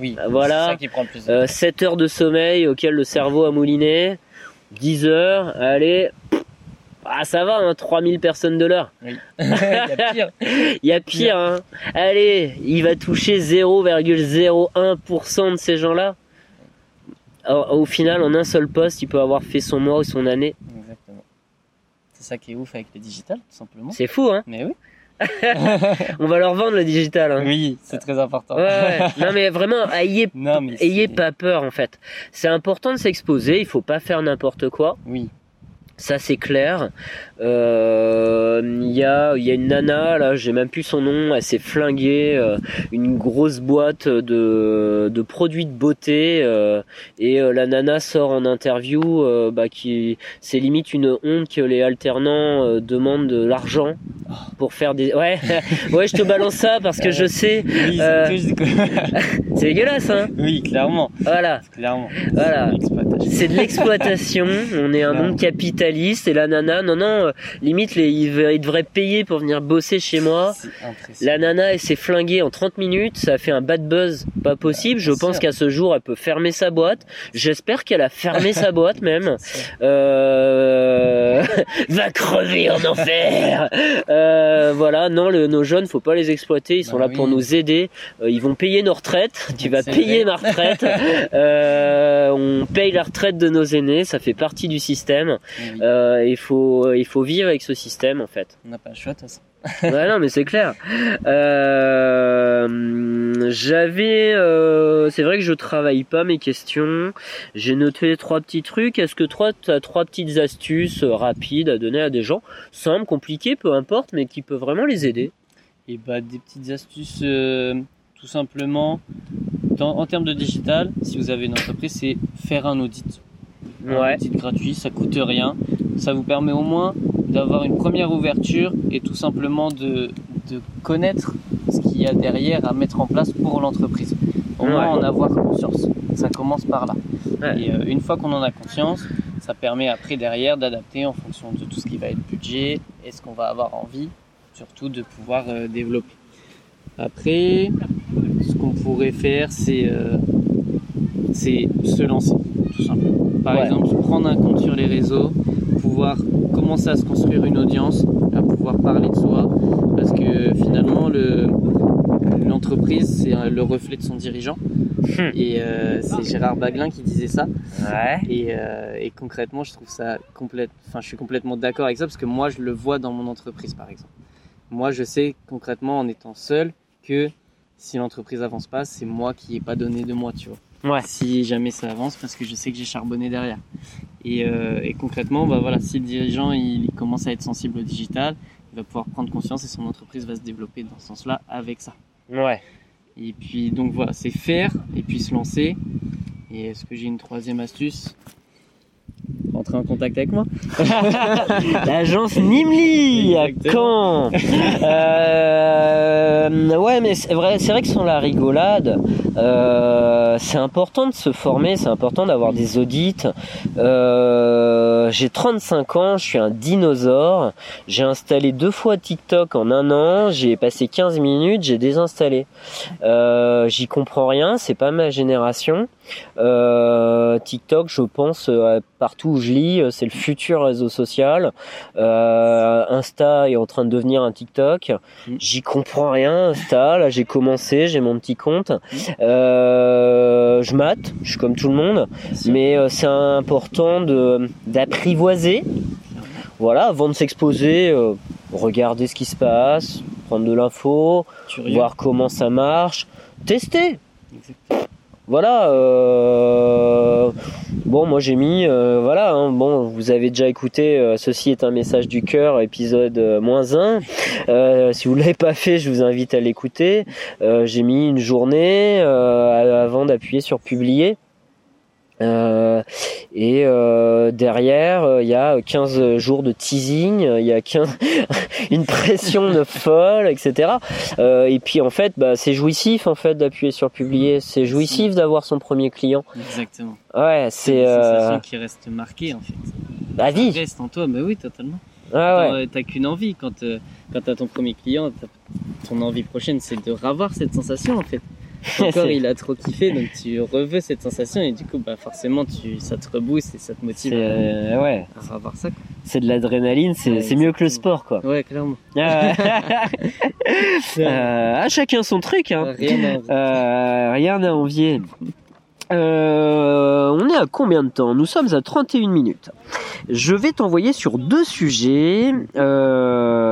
oui, voilà. ça qui prend plus de euh, 7 heures de sommeil auquel le cerveau a mouliné. 10 heures, allez. Ah, ça va, hein, 3000 personnes de l'heure. Oui. Il y a pire. Il y a pire, hein. Allez, il va toucher 0,01% de ces gens-là. Au final, en un seul poste, il peut avoir fait son mois ou son année. Exactement. C'est ça qui est ouf avec le digital, tout simplement. C'est fou, hein. Mais oui. On va leur vendre le digital, hein. Oui, c'est très important. Ouais, ouais. Non, mais vraiment, ayez, Non, mais ayez pas peur, en fait. C'est important de s'exposer, il faut pas faire n'importe quoi. Oui. Ça c'est clair. Euh, Il y, a, il y a une nana, là, j'ai même plus son nom, elle s'est flinguée, euh, une grosse boîte de, de produits de beauté, euh, et la nana sort en interview, bah, qui c'est limite une honte que les alternants demandent de l'argent pour faire des. Ouais, ouais, je te balance ça parce que je sais, Oui, c'est dégueulasse, hein. oui, clairement. Voilà. Clairement. Voilà. C'est de l'exploitation. On est un monde capitaliste et la nana, non, non, euh, limite, les, il, va- il devrait payer pour venir bosser chez moi. La nana, elle s'est flinguée en 30 minutes, ça a fait un bad buzz pas possible. Je pense qu'à ce jour, elle peut fermer sa boîte. J'espère qu'elle a fermé sa boîte même. Euh... va crever en enfer. Euh, voilà, non, le- nos jeunes, faut pas les exploiter. Ils sont Bah là pour nous aider. Euh, ils vont payer nos retraites. Tu vas payer vrai. ma retraite. Euh, on paye la retraite de nos aînés. Ça fait partie du système. Oui, Euh, il faut, il faut vivre avec ce système en fait. On n'a pas le choix, de toute façon. Ouais, non, mais c'est clair. Euh, J'avais, euh, c'est vrai que je travaille pas mes questions. J'ai noté trois petits trucs. Est-ce que toi, tu as trois petites astuces euh, rapides à donner à des gens, simples, compliquées, peu importe, mais qui peuvent vraiment les aider Et bah, des petites astuces, euh, tout simplement. Dans- en termes de digital, si vous avez une entreprise, c'est faire un audit. Ouais. audit gratuit, ça coûte rien. Ça vous permet au moins d'avoir une première ouverture et tout simplement de, de connaître ce qu'il y a derrière à mettre en place pour l'entreprise. Au moins en avoir conscience. Ça commence par là. Ouais. Et euh, une fois qu'on en a conscience, ça permet après derrière d'adapter en fonction de tout ce qui va être budget et ce qu'on va avoir envie, surtout de pouvoir euh, développer. Après, ce qu'on pourrait faire, c'est euh, c'est se lancer, tout simplement. Par Ouais. exemple, prendre un compte sur les réseaux, pouvoir commencer à se construire une audience, à pouvoir parler de soi, parce que finalement, le l'entreprise, c'est le reflet de son dirigeant. Hmm. Et euh, c'est Gérard Baglin qui disait ça. Ouais. Et, euh, et concrètement, je trouve ça complète. Enfin, je suis complètement d'accord avec ça parce que moi, je le vois dans mon entreprise, par exemple. Moi, je sais concrètement en étant seul que si l'entreprise avance pas, c'est moi qui ai pas donné de moi, tu vois. Ouais. Si jamais ça avance, parce que je sais que j'ai charbonné derrière. Et, euh, et concrètement, bah voilà, si le dirigeant il, il commence à être sensible au digital, il va pouvoir prendre conscience et son entreprise va se développer dans ce sens-là avec ça. Ouais. Et puis donc voilà, c'est faire et puis se lancer. Et est-ce que j'ai une troisième astuce? Rentrer en contact avec moi. L'agence Nimli à. Caen. Euh, ouais, mais c'est vrai, c'est vrai que sans la rigolade, euh, c'est important de se former, c'est important d'avoir des audits. Euh, j'ai 35 ans, je suis un dinosaure. J'ai installé deux fois TikTok en un an. J'ai passé 15 minutes, j'ai désinstallé. J'y comprends rien, c'est pas ma génération. Euh, TikTok, je pense, euh, partout où je lis, euh, c'est le futur réseau social. Euh, Insta est en train de devenir un TikTok. Mm. J'y comprends rien, Insta. Là, j'ai commencé, j'ai mon petit compte. Euh, je mate, je suis comme tout le monde, mais c'est important de d'apprivoiser. Voilà, avant de s'exposer, regarder ce qui se passe, prendre de l'info, voir comment ça marche, tester. Exactement. Voilà. euh, Bon, moi j'ai mis, euh, voilà. hein, bon, vous avez déjà écouté. euh, Ceci est un message du cœur, épisode euh, moins 1 Euh, si vous l'avez pas fait, je vous invite à l'écouter. J'ai mis une journée avant d'appuyer sur publier. Euh, et euh, derrière, euh, il y a 15 jours de teasing, il y a 15 une pression de folle, etc. Euh, et puis en fait, bah, c'est jouissif en fait d'appuyer sur publier. C'est jouissif d'avoir son premier client. Exactement. Ouais, C'est une sensation qui reste marquée en fait. la Ça vie. reste en toi, mais oui, totalement. Ouais, ouais. T'as- qu'une envie quand, quand t'as ton premier client, ton envie prochaine c'est de revoir cette sensation en fait. Ton corps C'est- il a trop kiffé donc tu reveux cette sensation et du coup bah forcément tu, ça te rebooste et ça te motive C'est euh, ouais, à ça. c'est de l'adrénaline, c'est Ouais, mieux que le sport quoi. Ouais, clairement. Ah ouais. Euh, à chacun son truc. Hein. Rien à envier. Euh, rien à envier. Euh, on est à combien de temps? Nous sommes à 31 minutes. Je vais t'envoyer sur deux sujets. Euh,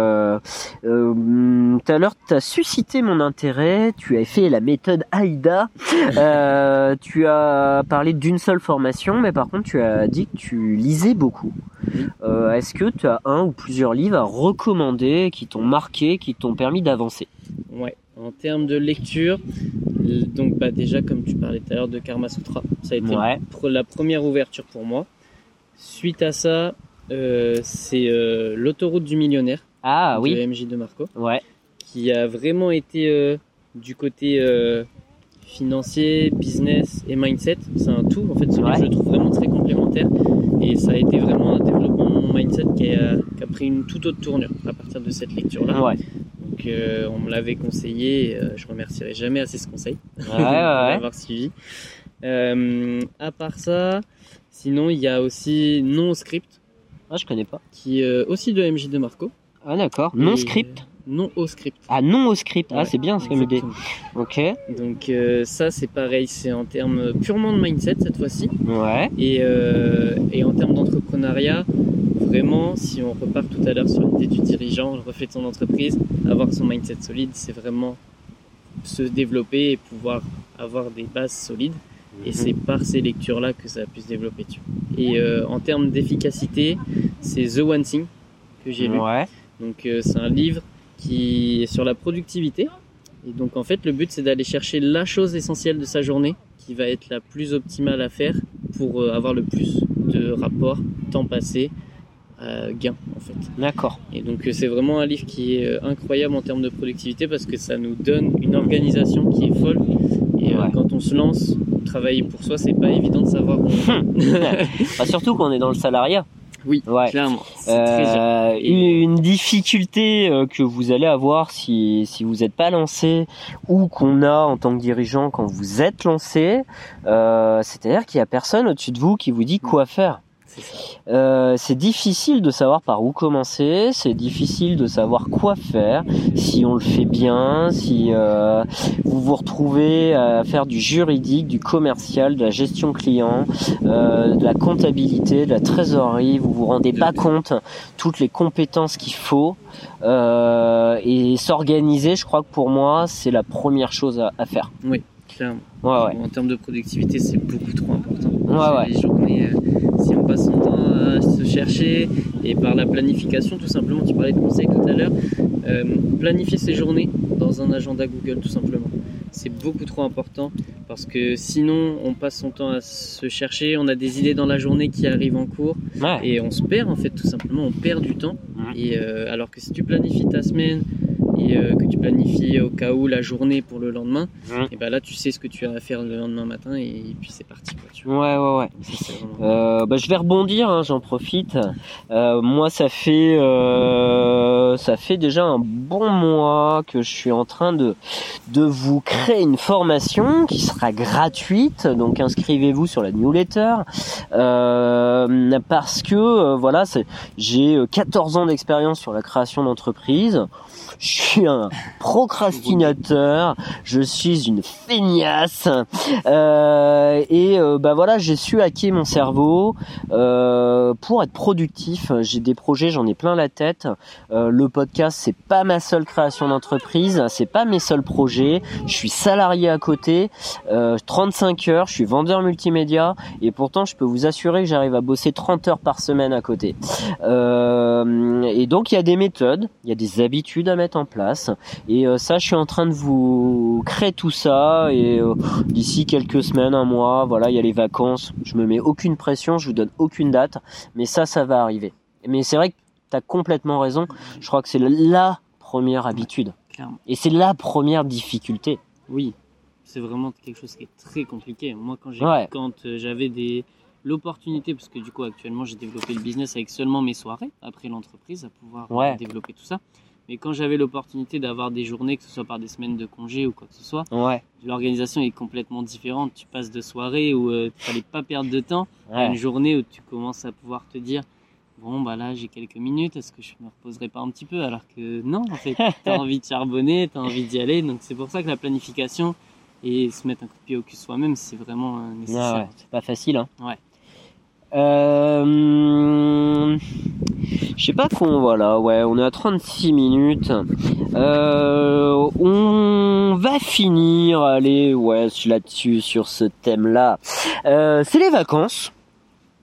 tout à l'heure, tu as suscité mon intérêt. Tu as fait la méthode AIDA. Euh, tu as parlé d'une seule formation, mais par contre, tu as dit que tu lisais beaucoup. Euh, Est-ce que tu as un ou plusieurs livres à recommander qui t'ont marqué, qui t'ont permis d'avancer? Ouais. En termes de lecture, donc bah déjà comme tu parlais tout à l'heure de Karma Sutra, ça a été Ouais. la première ouverture pour moi. Suite à ça, euh, c'est euh, l'autoroute du millionnaire Ah de oui, MJ de Marco, ouais. qui a vraiment été euh, du côté euh, financier, business et mindset. C'est un tout. En fait, ce livre, Ouais. je le trouve vraiment très complémentaire. Et ça a été vraiment un développement de mon mindset qui a, qui a pris une toute autre tournure à partir de cette lecture-là. Ouais. Donc, euh, on me l'avait conseillé. euh, je remercierai jamais assez ce conseil l'avoir suivi. Euh, à part ça, sinon, il y a aussi Non script, Ah, je connais pas. qui est euh, aussi de MJ de Marco. Ah, d'accord. Non script. Non au script. Ah, non au script. Ah, Ouais, c'est bien, c'est comme idée. Ok. Donc euh, ça c'est pareil, c'est en termes purement de mindset cette fois-ci. Ouais. Et, euh, et en termes d'entrepreneuriat, vraiment, si on repart tout à l'heure sur l'idée du dirigeant, le reflet de son entreprise, avoir son mindset solide, c'est vraiment se développer et pouvoir avoir des bases solides. Et c'est par ces lectures-là que ça a pu se développer. Tu vois. Et euh, en termes d'efficacité, c'est The One Thing que j'ai lu. Ouais. Donc euh, c'est un livre qui est sur la productivité. Et donc en fait le but c'est d'aller chercher la chose essentielle de sa journée qui va être la plus optimale à faire pour euh, avoir le plus de rapport, temps passé, euh, gain en fait. D'accord. Et donc euh, c'est vraiment un livre qui est incroyable en termes de productivité parce que ça nous donne une organisation qui est folle. Et Ouais. quand on se lance, travailler pour soi, c'est pas évident de savoir où on Bah, surtout qu'on est dans le salariat. Oui, Ouais. clairement. Très. Euh, une difficulté euh, que vous allez avoir si, si vous n'êtes pas lancé ou qu'on a en tant que dirigeant quand vous êtes lancé, euh, c'est-à-dire qu'il y a personne au-dessus de vous qui vous dit quoi faire. Euh, c'est difficile de savoir par où commencer, c'est difficile de savoir quoi faire, si on le fait bien, si euh, vous vous retrouvez à faire du juridique, du commercial, de la gestion client, euh, de la comptabilité, de la trésorerie, vous vous rendez pas compte toutes les compétences qu'il faut. Et s'organiser, je crois que pour moi, c'est la première chose à, à faire. Oui, clairement. Ouais, ouais. En termes de productivité, c'est beaucoup trop important. Ouais, ouais. Les journées, euh, si on passe son temps à se chercher et par la planification, tout simplement, tu parlais de conseils tout à l'heure, euh, planifier ses journées dans un agenda Google, tout simplement. C'est beaucoup trop important parce que sinon, on passe son temps à se chercher, on a des idées dans la journée qui arrivent en cours et on se perd en fait, tout simplement, on perd du temps. Et euh, alors que si tu planifies ta semaine et euh, que tu planifies au cas où la journée pour le lendemain, Mhm. et ben là tu sais ce que tu as à faire le lendemain matin et, puis c'est parti quoi. Tu vois. Ouais, ouais, ouais. Ça, c'est vraiment- Euh, bah, je vais rebondir, hein, j'en profite. Euh, moi, ça fait euh, ça fait déjà un bon mois que je suis en train de de vous créer une formation qui sera gratuite. Donc inscrivez-vous sur la newsletter euh, parce que euh, voilà, c'est- j'ai euh, 14 ans d'expérience sur la création d'entreprise. Je suis un procrastinateur, je suis une feignasse euh, et euh, bah voilà, j'ai su hacker mon cerveau euh, pour être productif. J'ai des projets, j'en ai plein la tête. Euh, le podcast, c'est pas ma seule création d'entreprise, c'est pas mes seuls projets. Je suis salarié à côté, euh, 35 heures, je suis vendeur multimédia et pourtant je peux vous assurer que j'arrive à bosser 30 heures par semaine à côté. Et donc il y a des méthodes, il y a des habitudes à mettre en place et euh, ça je suis en train de vous créer tout ça et euh, d'ici quelques semaines, un mois, voilà, il y a les vacances, je me mets aucune pression, je vous donne aucune date, mais ça ça va arriver. Mais c'est vrai que tu as complètement raison, je crois que c'est la première habitude Clairement. et c'est la première difficulté. Oui, c'est vraiment quelque chose qui est très compliqué. Moi quand Ouais. euh, j'avais des l'opportunité parce que du coup actuellement j'ai développé le business avec seulement mes soirées après l'entreprise à pouvoir Ouais. développer tout ça. Mais quand j'avais l'opportunité d'avoir des journées, que ce soit par des semaines de congé ou quoi que ce soit, Ouais, l'organisation est complètement différente. Tu passes de soirées où il fallait pas perdre de temps à une journée où tu commences à pouvoir te dire bon bah là j'ai quelques minutes est-ce que je me reposerai pas un petit peu? Alors que non en fait t'as envie de charbonner t'as envie d'y aller donc c'est pour ça que la planification et se mettre un coup de pied au cul soi-même c'est vraiment euh, nécessaire ouais, c'est pas facile. Hein. Ouais. Euh, je sais pas qu'on voilà, ouais, on est à 36 minutes. Euh, on va finir, allez, ouais, là-dessus sur ce thème-là. Euh, c'est les vacances.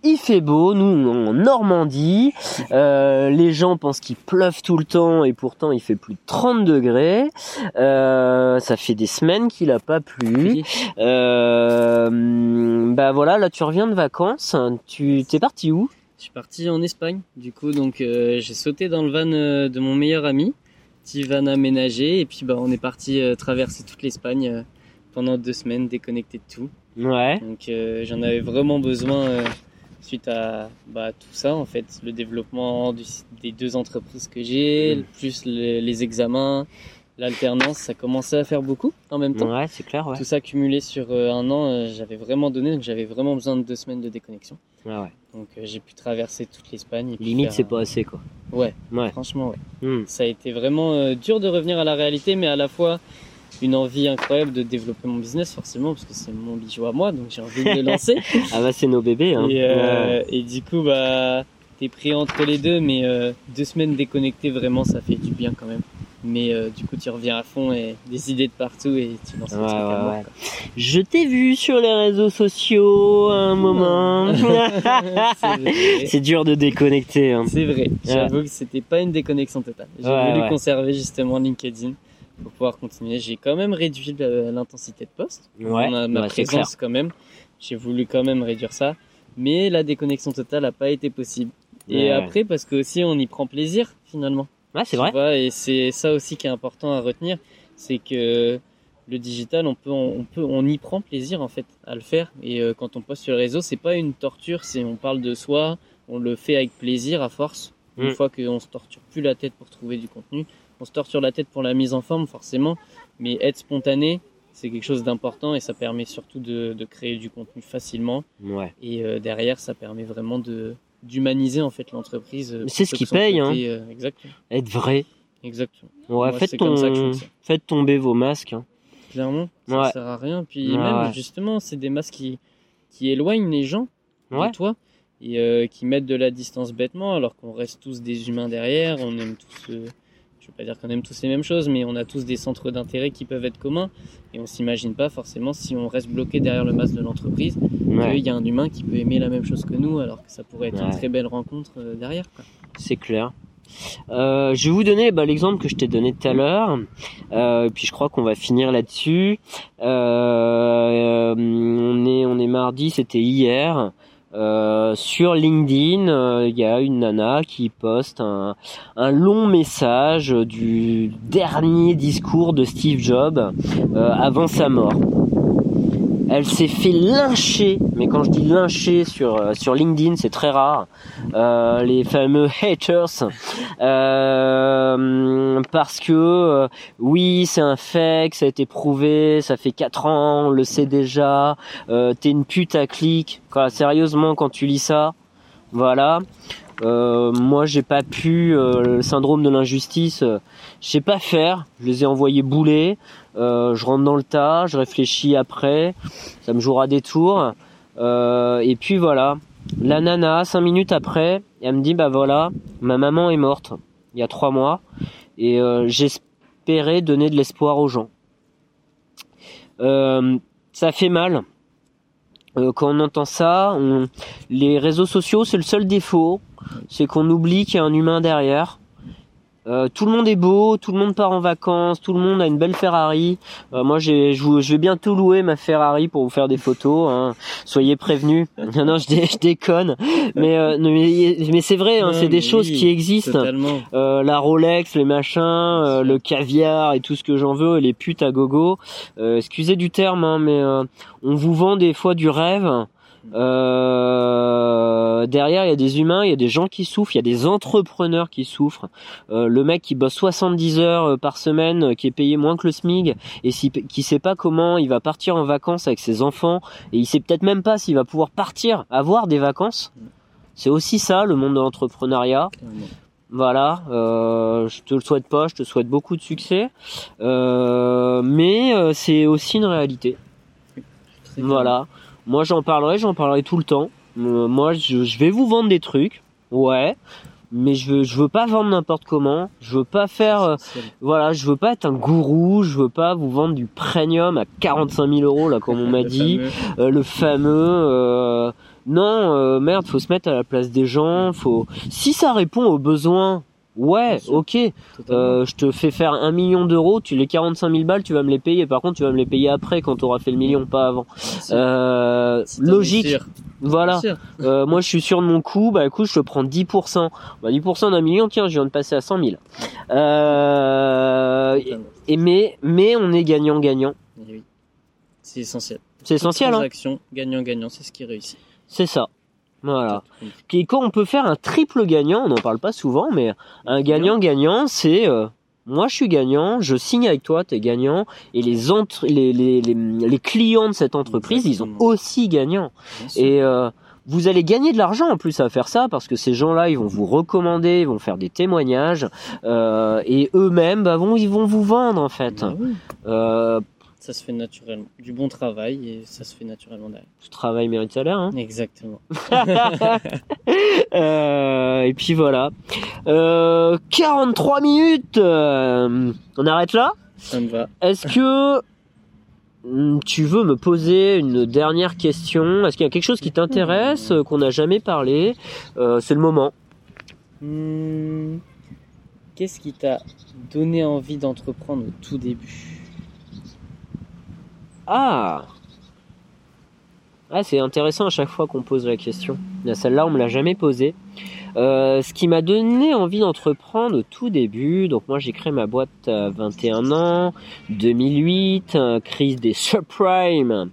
Il fait beau, nous en Normandie. Euh, les gens pensent qu'il pleuve tout le temps et pourtant il fait plus de 30 degrés. Euh, ça fait des semaines qu'il a pas plu. Euh, bah voilà, là tu reviens de vacances. Tu t'es parti où? Je suis parti en Espagne du coup donc euh, j'ai sauté dans le van de mon meilleur ami petit van aménagé et puis bah on est parti traverser toute l'Espagne pendant deux semaines déconnecté de tout Ouais. Donc euh, j'en avais vraiment besoin euh, suite à bah, tout ça en fait, le développement du- des deux entreprises que j'ai, plus le- les examens, l'alternance, ça commençait à faire beaucoup en même temps. Ouais, c'est clair, ouais. Tout ça cumulé sur euh, un an, euh, j'avais vraiment donné, donc j'avais vraiment besoin de deux semaines de déconnexion. Ouais, ouais. Donc euh, j'ai pu traverser toute l'Espagne. Limite, c'est pas assez quoi. Ouais, Ouais. franchement ouais. Hmm. Ça a été vraiment dur de revenir à la réalité, mais à la fois une envie incroyable de développer mon business forcément parce que c'est mon bijou à moi, donc j'ai envie de le lancer. Ah bah c'est nos bébés. Hein. Et, euh, Ouais. et du coup, bah, t'es pris entre les deux, mais euh, deux semaines déconnectées, vraiment, ça fait du bien quand même. Mais euh, du coup, tu reviens à fond et des idées de partout et tu lances Ouais, à ouais, mort, quoi. Je t'ai vu sur les réseaux sociaux à un moment. C'est dur de déconnecter. Hein. C'est vrai. J'avoue que c'était pas une déconnexion totale. J'ai voulu conserver justement LinkedIn pour pouvoir continuer. J'ai quand même réduit l'intensité de poste. Ouais, ma présence quand même. J'ai voulu quand même réduire ça. Mais la déconnexion totale n'a pas été possible. Et Ouais. après, parce que aussi on y prend plaisir finalement. Ouais, c'est vrai. vois, et c'est ça aussi qui est important à retenir, c'est que le digital, on peut, on peut, on y prend plaisir en fait à le faire. Et euh, quand on poste sur le réseau, c'est pas une torture, c'est on parle de soi, on le fait avec plaisir à force. Une Mm. fois qu'on se torture plus la tête pour trouver du contenu, on se torture la tête pour la mise en forme forcément, mais être spontané, c'est quelque chose d'important et ça permet surtout de, de créer du contenu facilement. Ouais. Et euh, derrière, ça permet vraiment de d'humaniser en fait l'entreprise. euh, C'est ce qui paye, hein. euh, exactement. Être vrai. Exactement. Ouais, Moi, faites, comme ça tomber vos masques. hein. Clairement, ça Ouais. sert à rien. Puis Ouais, même, justement, c'est des masques qui, qui éloignent les gens de toi et euh, qui mettent de la distance bêtement alors qu'on reste tous des humains derrière. On aime tous je ne veux pas dire qu'on aime tous les mêmes choses, mais on a tous des centres d'intérêt qui peuvent être communs. Et on s'imagine pas forcément si on reste bloqué derrière le masque de l'entreprise, qu'il y a un humain qui peut aimer la même chose que nous, alors que ça pourrait être une très belle rencontre euh, derrière. C'est clair. Euh, je vais vous donner bah, l'exemple que je t'ai donné tout à l'heure, euh, puis je crois qu'on va finir là-dessus. Euh, on est on est mardi, c'était hier. Euh, sur LinkedIn, euh, il y a une nana qui poste un, long message du dernier discours de Steve Jobs euh, avant sa mort. Elle s'est fait lyncher, mais quand je dis lyncher sur euh, sur LinkedIn, c'est très rare. Euh, les fameux haters, euh, parce que euh, oui, c'est un fake, ça a été prouvé, ça fait 4 ans, on le sait déjà. Euh, T'es une pute à clic. Sérieusement, quand tu lis ça, voilà. Euh, moi, j'ai pas pu le syndrome de l'injustice. je sais pas faire. Je les ai envoyés bouler. Euh, je rentre dans le tas, je réfléchis après, ça me jouera des tours. Euh, et puis voilà, la nana, cinq minutes après, elle me dit bah voilà, ma maman est morte il y a trois mois et euh, j'espérais donner de l'espoir aux gens. Ça fait mal. Quand on entend ça, les réseaux sociaux, c'est le seul défaut, c'est qu'on oublie qu'il y a un humain derrière. Euh, tout le monde est beau, tout le monde part en vacances, tout le monde a une belle Ferrari. Euh, moi, j'ai, je, je, vais bientôt louer ma Ferrari pour vous faire des photos. Hein. Soyez prévenus. non, non, je, dé, je déconne. Mais, euh, mais, mais c'est vrai, hein, c'est des oui, choses qui existent. Euh, la Rolex, les machins, euh, le caviar et tout ce que j'en veux, les putes à gogo. excusez du terme, hein, mais on vous vend des fois du rêve. Euh, derrière, il y a des humains, il y a des gens qui souffrent, il y a des entrepreneurs qui souffrent. Euh, le mec qui bosse 70 heures euh, par semaine, euh, qui est payé moins que le SMIG, et si, qui sait pas comment il va partir en vacances avec ses enfants, et il sait peut-être même pas s'il va pouvoir partir, avoir des vacances. C'est aussi ça, le monde de l'entrepreneuriat. Voilà, euh, je te le souhaite pas, je te souhaite beaucoup de succès, euh, mais c'est aussi une réalité. Voilà. Moi, j'en parlerai, j'en parlerai tout le temps. Euh, moi, je, je, vais vous vendre des trucs, ouais, mais je veux, je veux pas vendre n'importe comment. Je veux pas faire, euh, voilà, je veux pas être un gourou. Je veux pas vous vendre du premium à 45 000 euros là, comme on m'a dit, fameux. Euh, le fameux. Euh, non, merde, faut se mettre à la place des gens. Faut, si ça répond aux besoins Ouais, ok. Euh, je te fais faire un million d'euros, tu les 45 000 balles, tu vas me les payer. Par contre, tu vas me les payer après quand tu auras fait le million, pas avant. Euh, logique. Voilà. Euh, moi, je suis sûr de mon coup. Bah, écoute, je te prends 10%. Bah, 10% d'un million, tiens, je viens de passer à 100 000. Euh, et, mais, mais on est gagnant-gagnant. Oui. C'est essentiel. C'est essentiel, hein. gagnant-gagnant, c'est ce qui réussit. C'est ça. Voilà. Et quand on peut faire un triple gagnant, on n'en parle pas souvent, mais un gagnant-gagnant, c'est euh, moi je suis gagnant, je signe avec toi, tu es gagnant, et les, entre, les, les, les, les, clients de cette entreprise, Exactement. ils sont aussi gagnants. Et euh, vous allez gagner de l'argent en plus à faire ça, parce que ces gens-là, ils vont vous recommander, ils vont faire des témoignages, euh, et eux-mêmes, bah, vont, ils vont vous vendre en fait. Bah euh, ça se fait naturellement. Du bon travail et ça se fait naturellement derrière. Tout travail mérite salaire. Hein Exactement. euh, et puis voilà. Euh, 43 minutes. Euh, on arrête là? Ça me va. Est-ce que tu veux me poser une dernière question? Est-ce qu'il y a quelque chose qui t'intéresse, mmh. qu'on n'a jamais parlé? Euh, C'est le moment. Mmh. Qu'est-ce qui t'a donné envie d'entreprendre au tout début? Ah ah, c'est intéressant à chaque fois qu'on pose la question. Celle-là, on me l'a jamais posée. Euh, ce qui m'a donné envie d'entreprendre au tout début, donc moi j'ai créé ma boîte à 21 ans, 2008, crise des subprimes,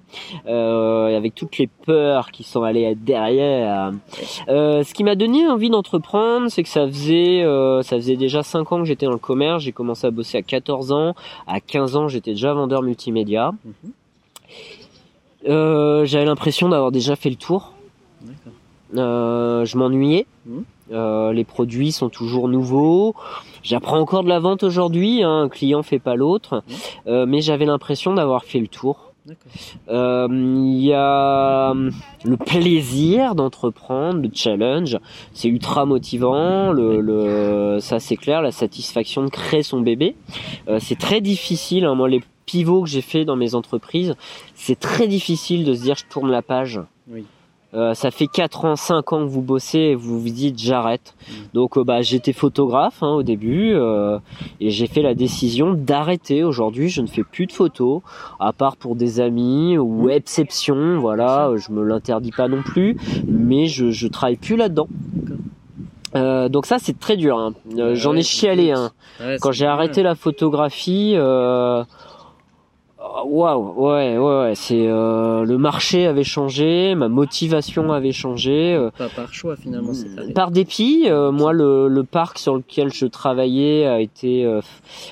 euh, avec toutes les peurs qui sont allées derrière. Euh, ce qui m'a donné envie d'entreprendre, c'est que ça faisait, euh, ça faisait déjà 5 ans que j'étais dans le commerce, j'ai commencé à bosser à 14 ans, à 15 ans j'étais déjà vendeur multimédia. -hmm. Euh, j'avais l'impression d'avoir déjà fait le tour. Euh, je m'ennuyais. Mmh. Euh, les produits sont toujours nouveaux. J'apprends encore de la vente aujourd'hui. Hein. Un client fait pas l'autre, mmh. mais j'avais l'impression d'avoir fait le tour. Il y a hum, le plaisir d'entreprendre, le challenge, c'est ultra motivant. Le, le, ça c'est clair, la satisfaction de créer son bébé. C'est très difficile. hein, moi, les pivots que j'ai fait dans mes entreprises, c'est très difficile de se dire je tourne la page. Oui. Euh, ça fait 4 ans, 5 ans que vous bossez et vous vous dites j'arrête. Mm. Donc euh, bah, j'étais photographe hein, au début euh, et j'ai fait la décision d'arrêter. Aujourd'hui je ne fais plus de photos à part pour des amis ou Mm. exception. Voilà, je me l'interdis pas non plus, mais je, je travaille plus là-dedans. Euh, donc ça c'est très dur. hein. Euh, Ouais, J'en ai chialé. Hein. Ouais, Quand j'ai arrêté la photographie, euh, waouh, ouais, ouais, ouais, c'est euh, le marché avait changé, ma motivation avait changé. euh, Pas par choix finalement cette année. par dépit, euh, moi le, le parc sur lequel je travaillais a été euh,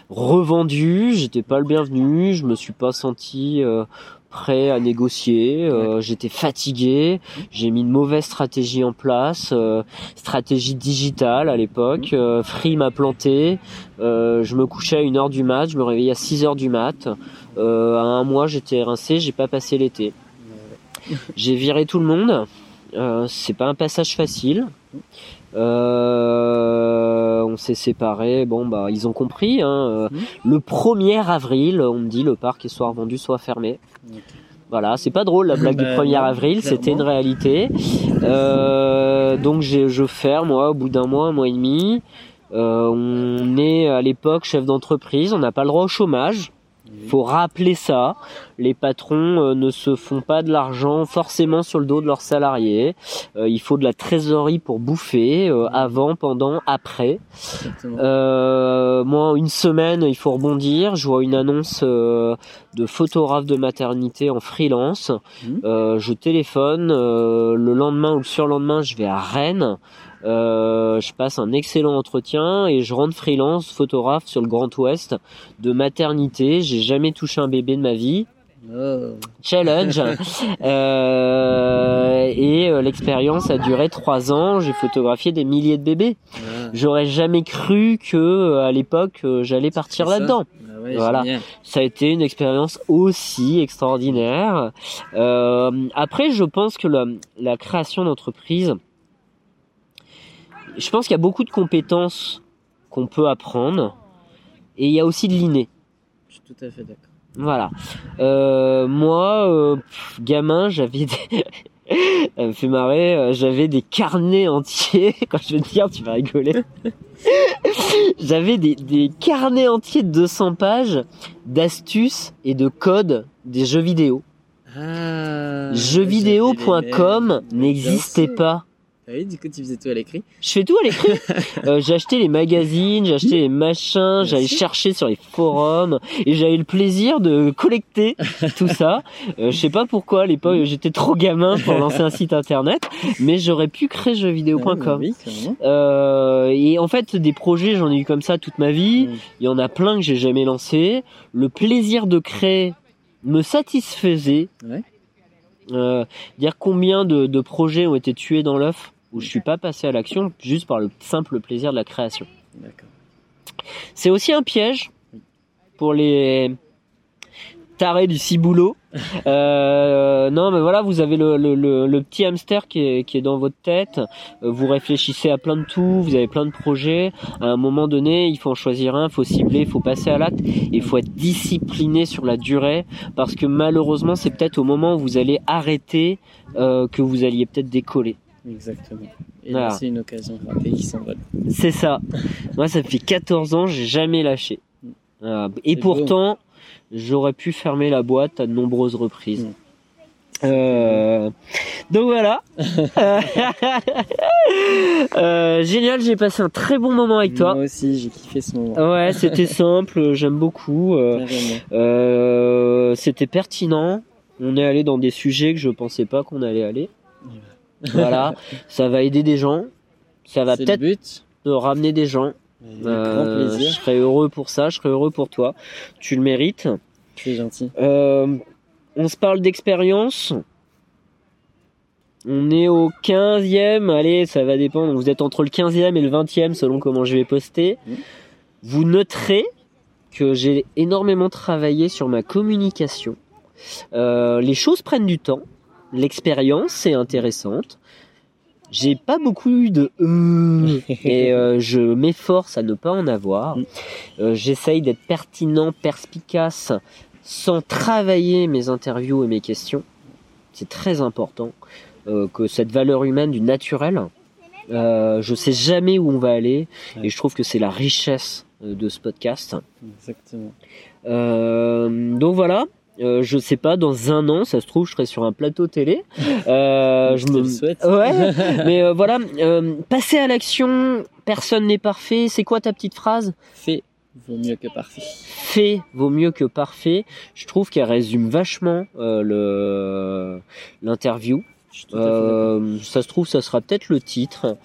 revendu. J'étais pas le bienvenu. Je me suis pas senti euh, prêt à négocier. euh, J'étais fatigué. J'ai mis une mauvaise stratégie en place, euh, stratégie digitale à l'époque. Euh, Free m'a planté. Euh, je me couchais à 1 heure du mat. Je me réveillais à 6 heures du mat. Euh, à un mois, j'étais rincé. J'ai pas passé l'été. J'ai viré tout le monde. Euh, c'est pas un passage facile. Euh, on s'est séparés. Bon bah ils ont compris. Hein. Euh, Mhm. Le 1er avril, on me dit le parc est soit vendu soit fermé. Voilà, c'est pas drôle la blague du Bah, 1er non, avril, c'était une réalité. Euh, donc j'ai, je ferme moi au bout d'un mois, un mois et demi. Euh, on est à l'époque chef d'entreprise, on n'a pas le droit au chômage. Faut rappeler ça. Les patrons euh, ne se font pas de l'argent forcément sur le dos de leurs salariés. Euh, il faut de la trésorerie pour bouffer, euh, avant, pendant, après. Euh, moi, une semaine, il faut rebondir. Je vois une annonce euh, de photographe de maternité en freelance. Euh, je téléphone. euh, le lendemain ou le surlendemain, je vais à Rennes. Euh, je passe un excellent entretien et je rentre freelance photographe sur le Grand Ouest de maternité. J'ai jamais touché un bébé de ma vie. Oh. Challenge. Euh, et euh, l'expérience a duré trois ans. J'ai photographié des milliers de bébés. Ah. J'aurais jamais cru que euh, à l'époque euh, j'allais partir là-dedans. Ah ouais, Voilà. génial. Ça a été une expérience aussi extraordinaire. Euh, après, je pense que la, la création d'entreprise, je pense qu'il y a beaucoup de compétences qu'on peut apprendre et il y a aussi de l'inné. Je suis tout à fait d'accord. Voilà. Euh, moi, euh, pff, gamin, j'avais des... Ça me fait marrer, euh, j'avais des carnets entiers, quand je vais te dire, tu vas rigoler. j'avais des, des carnets entiers de 200 pages d'astuces et de codes des jeux vidéo. Ah. Jeuxvideo.com n'existait pas. Ah oui, du coup, tu faisais tout à l'écrit. Je fais tout à l'écrit. Euh, j'ai acheté les magazines, j'ai acheté les machins, j'allais chercher sur les forums et j'avais le plaisir de collecter tout ça. Euh, je sais pas pourquoi à l'époque j'étais trop gamin pour lancer un site internet, mais j'aurais pu créer jeuxvideo.com. Ah. Euh, et en fait, des projets, j'en ai eu comme ça toute ma vie. Mm. Il y en a plein que j'ai jamais lancé. Le plaisir de créer me satisfaisait. Ouais. Euh, dire combien de, de projets ont été tués dans l'œuf où je suis pas passé à l'action juste par le simple plaisir de la création. C'est aussi un piège pour les tarés du ciboulot. Euh, non, mais voilà, vous avez le, le, le, le petit hamster qui est, qui est dans votre tête. Euh, Vous réfléchissez à plein de tout, vous avez plein de projets. À un moment donné, il faut en choisir un, il faut cibler, il faut passer à l'acte. Il faut être discipliné sur la durée parce que malheureusement, c'est peut-être au moment où vous allez arrêter euh, que vous alliez peut-être décoller. Exactement. Et Voilà. là, c'est une occasion ratée qui s'envole. C'est ça. Moi, ça fait 14 ans, j'ai jamais lâché. Euh, et pourtant, j'aurais pu fermer la boîte à de nombreuses reprises. Mm. Euh, donc voilà. Euh, génial, j'ai passé un très bon moment avec toi. Moi aussi, j'ai kiffé ce moment. Ouais, c'était simple, j'aime beaucoup. euh, euh, c'était pertinent. On est allé dans des sujets que je pensais pas qu'on allait aller. Voilà, ça va aider des gens. Ça va peut-être ramener des gens. Euh, grand je plaisir. serais heureux pour ça, je serais heureux pour toi. Tu le mérites. C'est gentil. Euh, on se parle d'expérience. On est au 15e, allez, ça va dépendre. Vous êtes entre le 15e et le 20e selon comment je vais poster. Mhm. Vous noterez que j'ai énormément travaillé sur ma communication. Euh, les choses prennent du temps. L'expérience est intéressante. J'ai pas beaucoup eu de euh, et euh, je m'efforce à ne pas en avoir. Euh, J'essaye d'être pertinent, perspicace, sans travailler mes interviews et mes questions. C'est très important euh, que cette valeur humaine du naturel. Je sais jamais où on va aller et je trouve que c'est la richesse de ce podcast. Exactement. Euh, donc voilà. Euh, je sais pas, dans un an, ça se trouve, je serai sur un plateau télé. Euh, Je te le souhaite. Ouais, mais euh, voilà, euh, passer à l'action, personne n'est parfait. C'est quoi ta petite phrase? Fait vaut mieux que parfait. Fait vaut mieux que parfait. Je trouve qu'elle résume vachement euh, le l'interview. Euh, ça se trouve, ça sera peut-être le titre.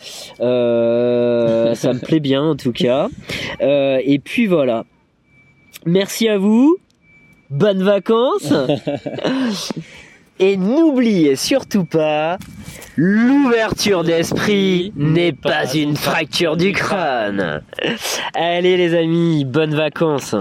Euh, ça me plaît bien en tout cas. Euh, et puis voilà. Merci à vous. Bonnes vacances. Et n'oubliez surtout pas, l'ouverture d'esprit n'est pas une fracture du crâne. Allez les amis, bonnes vacances.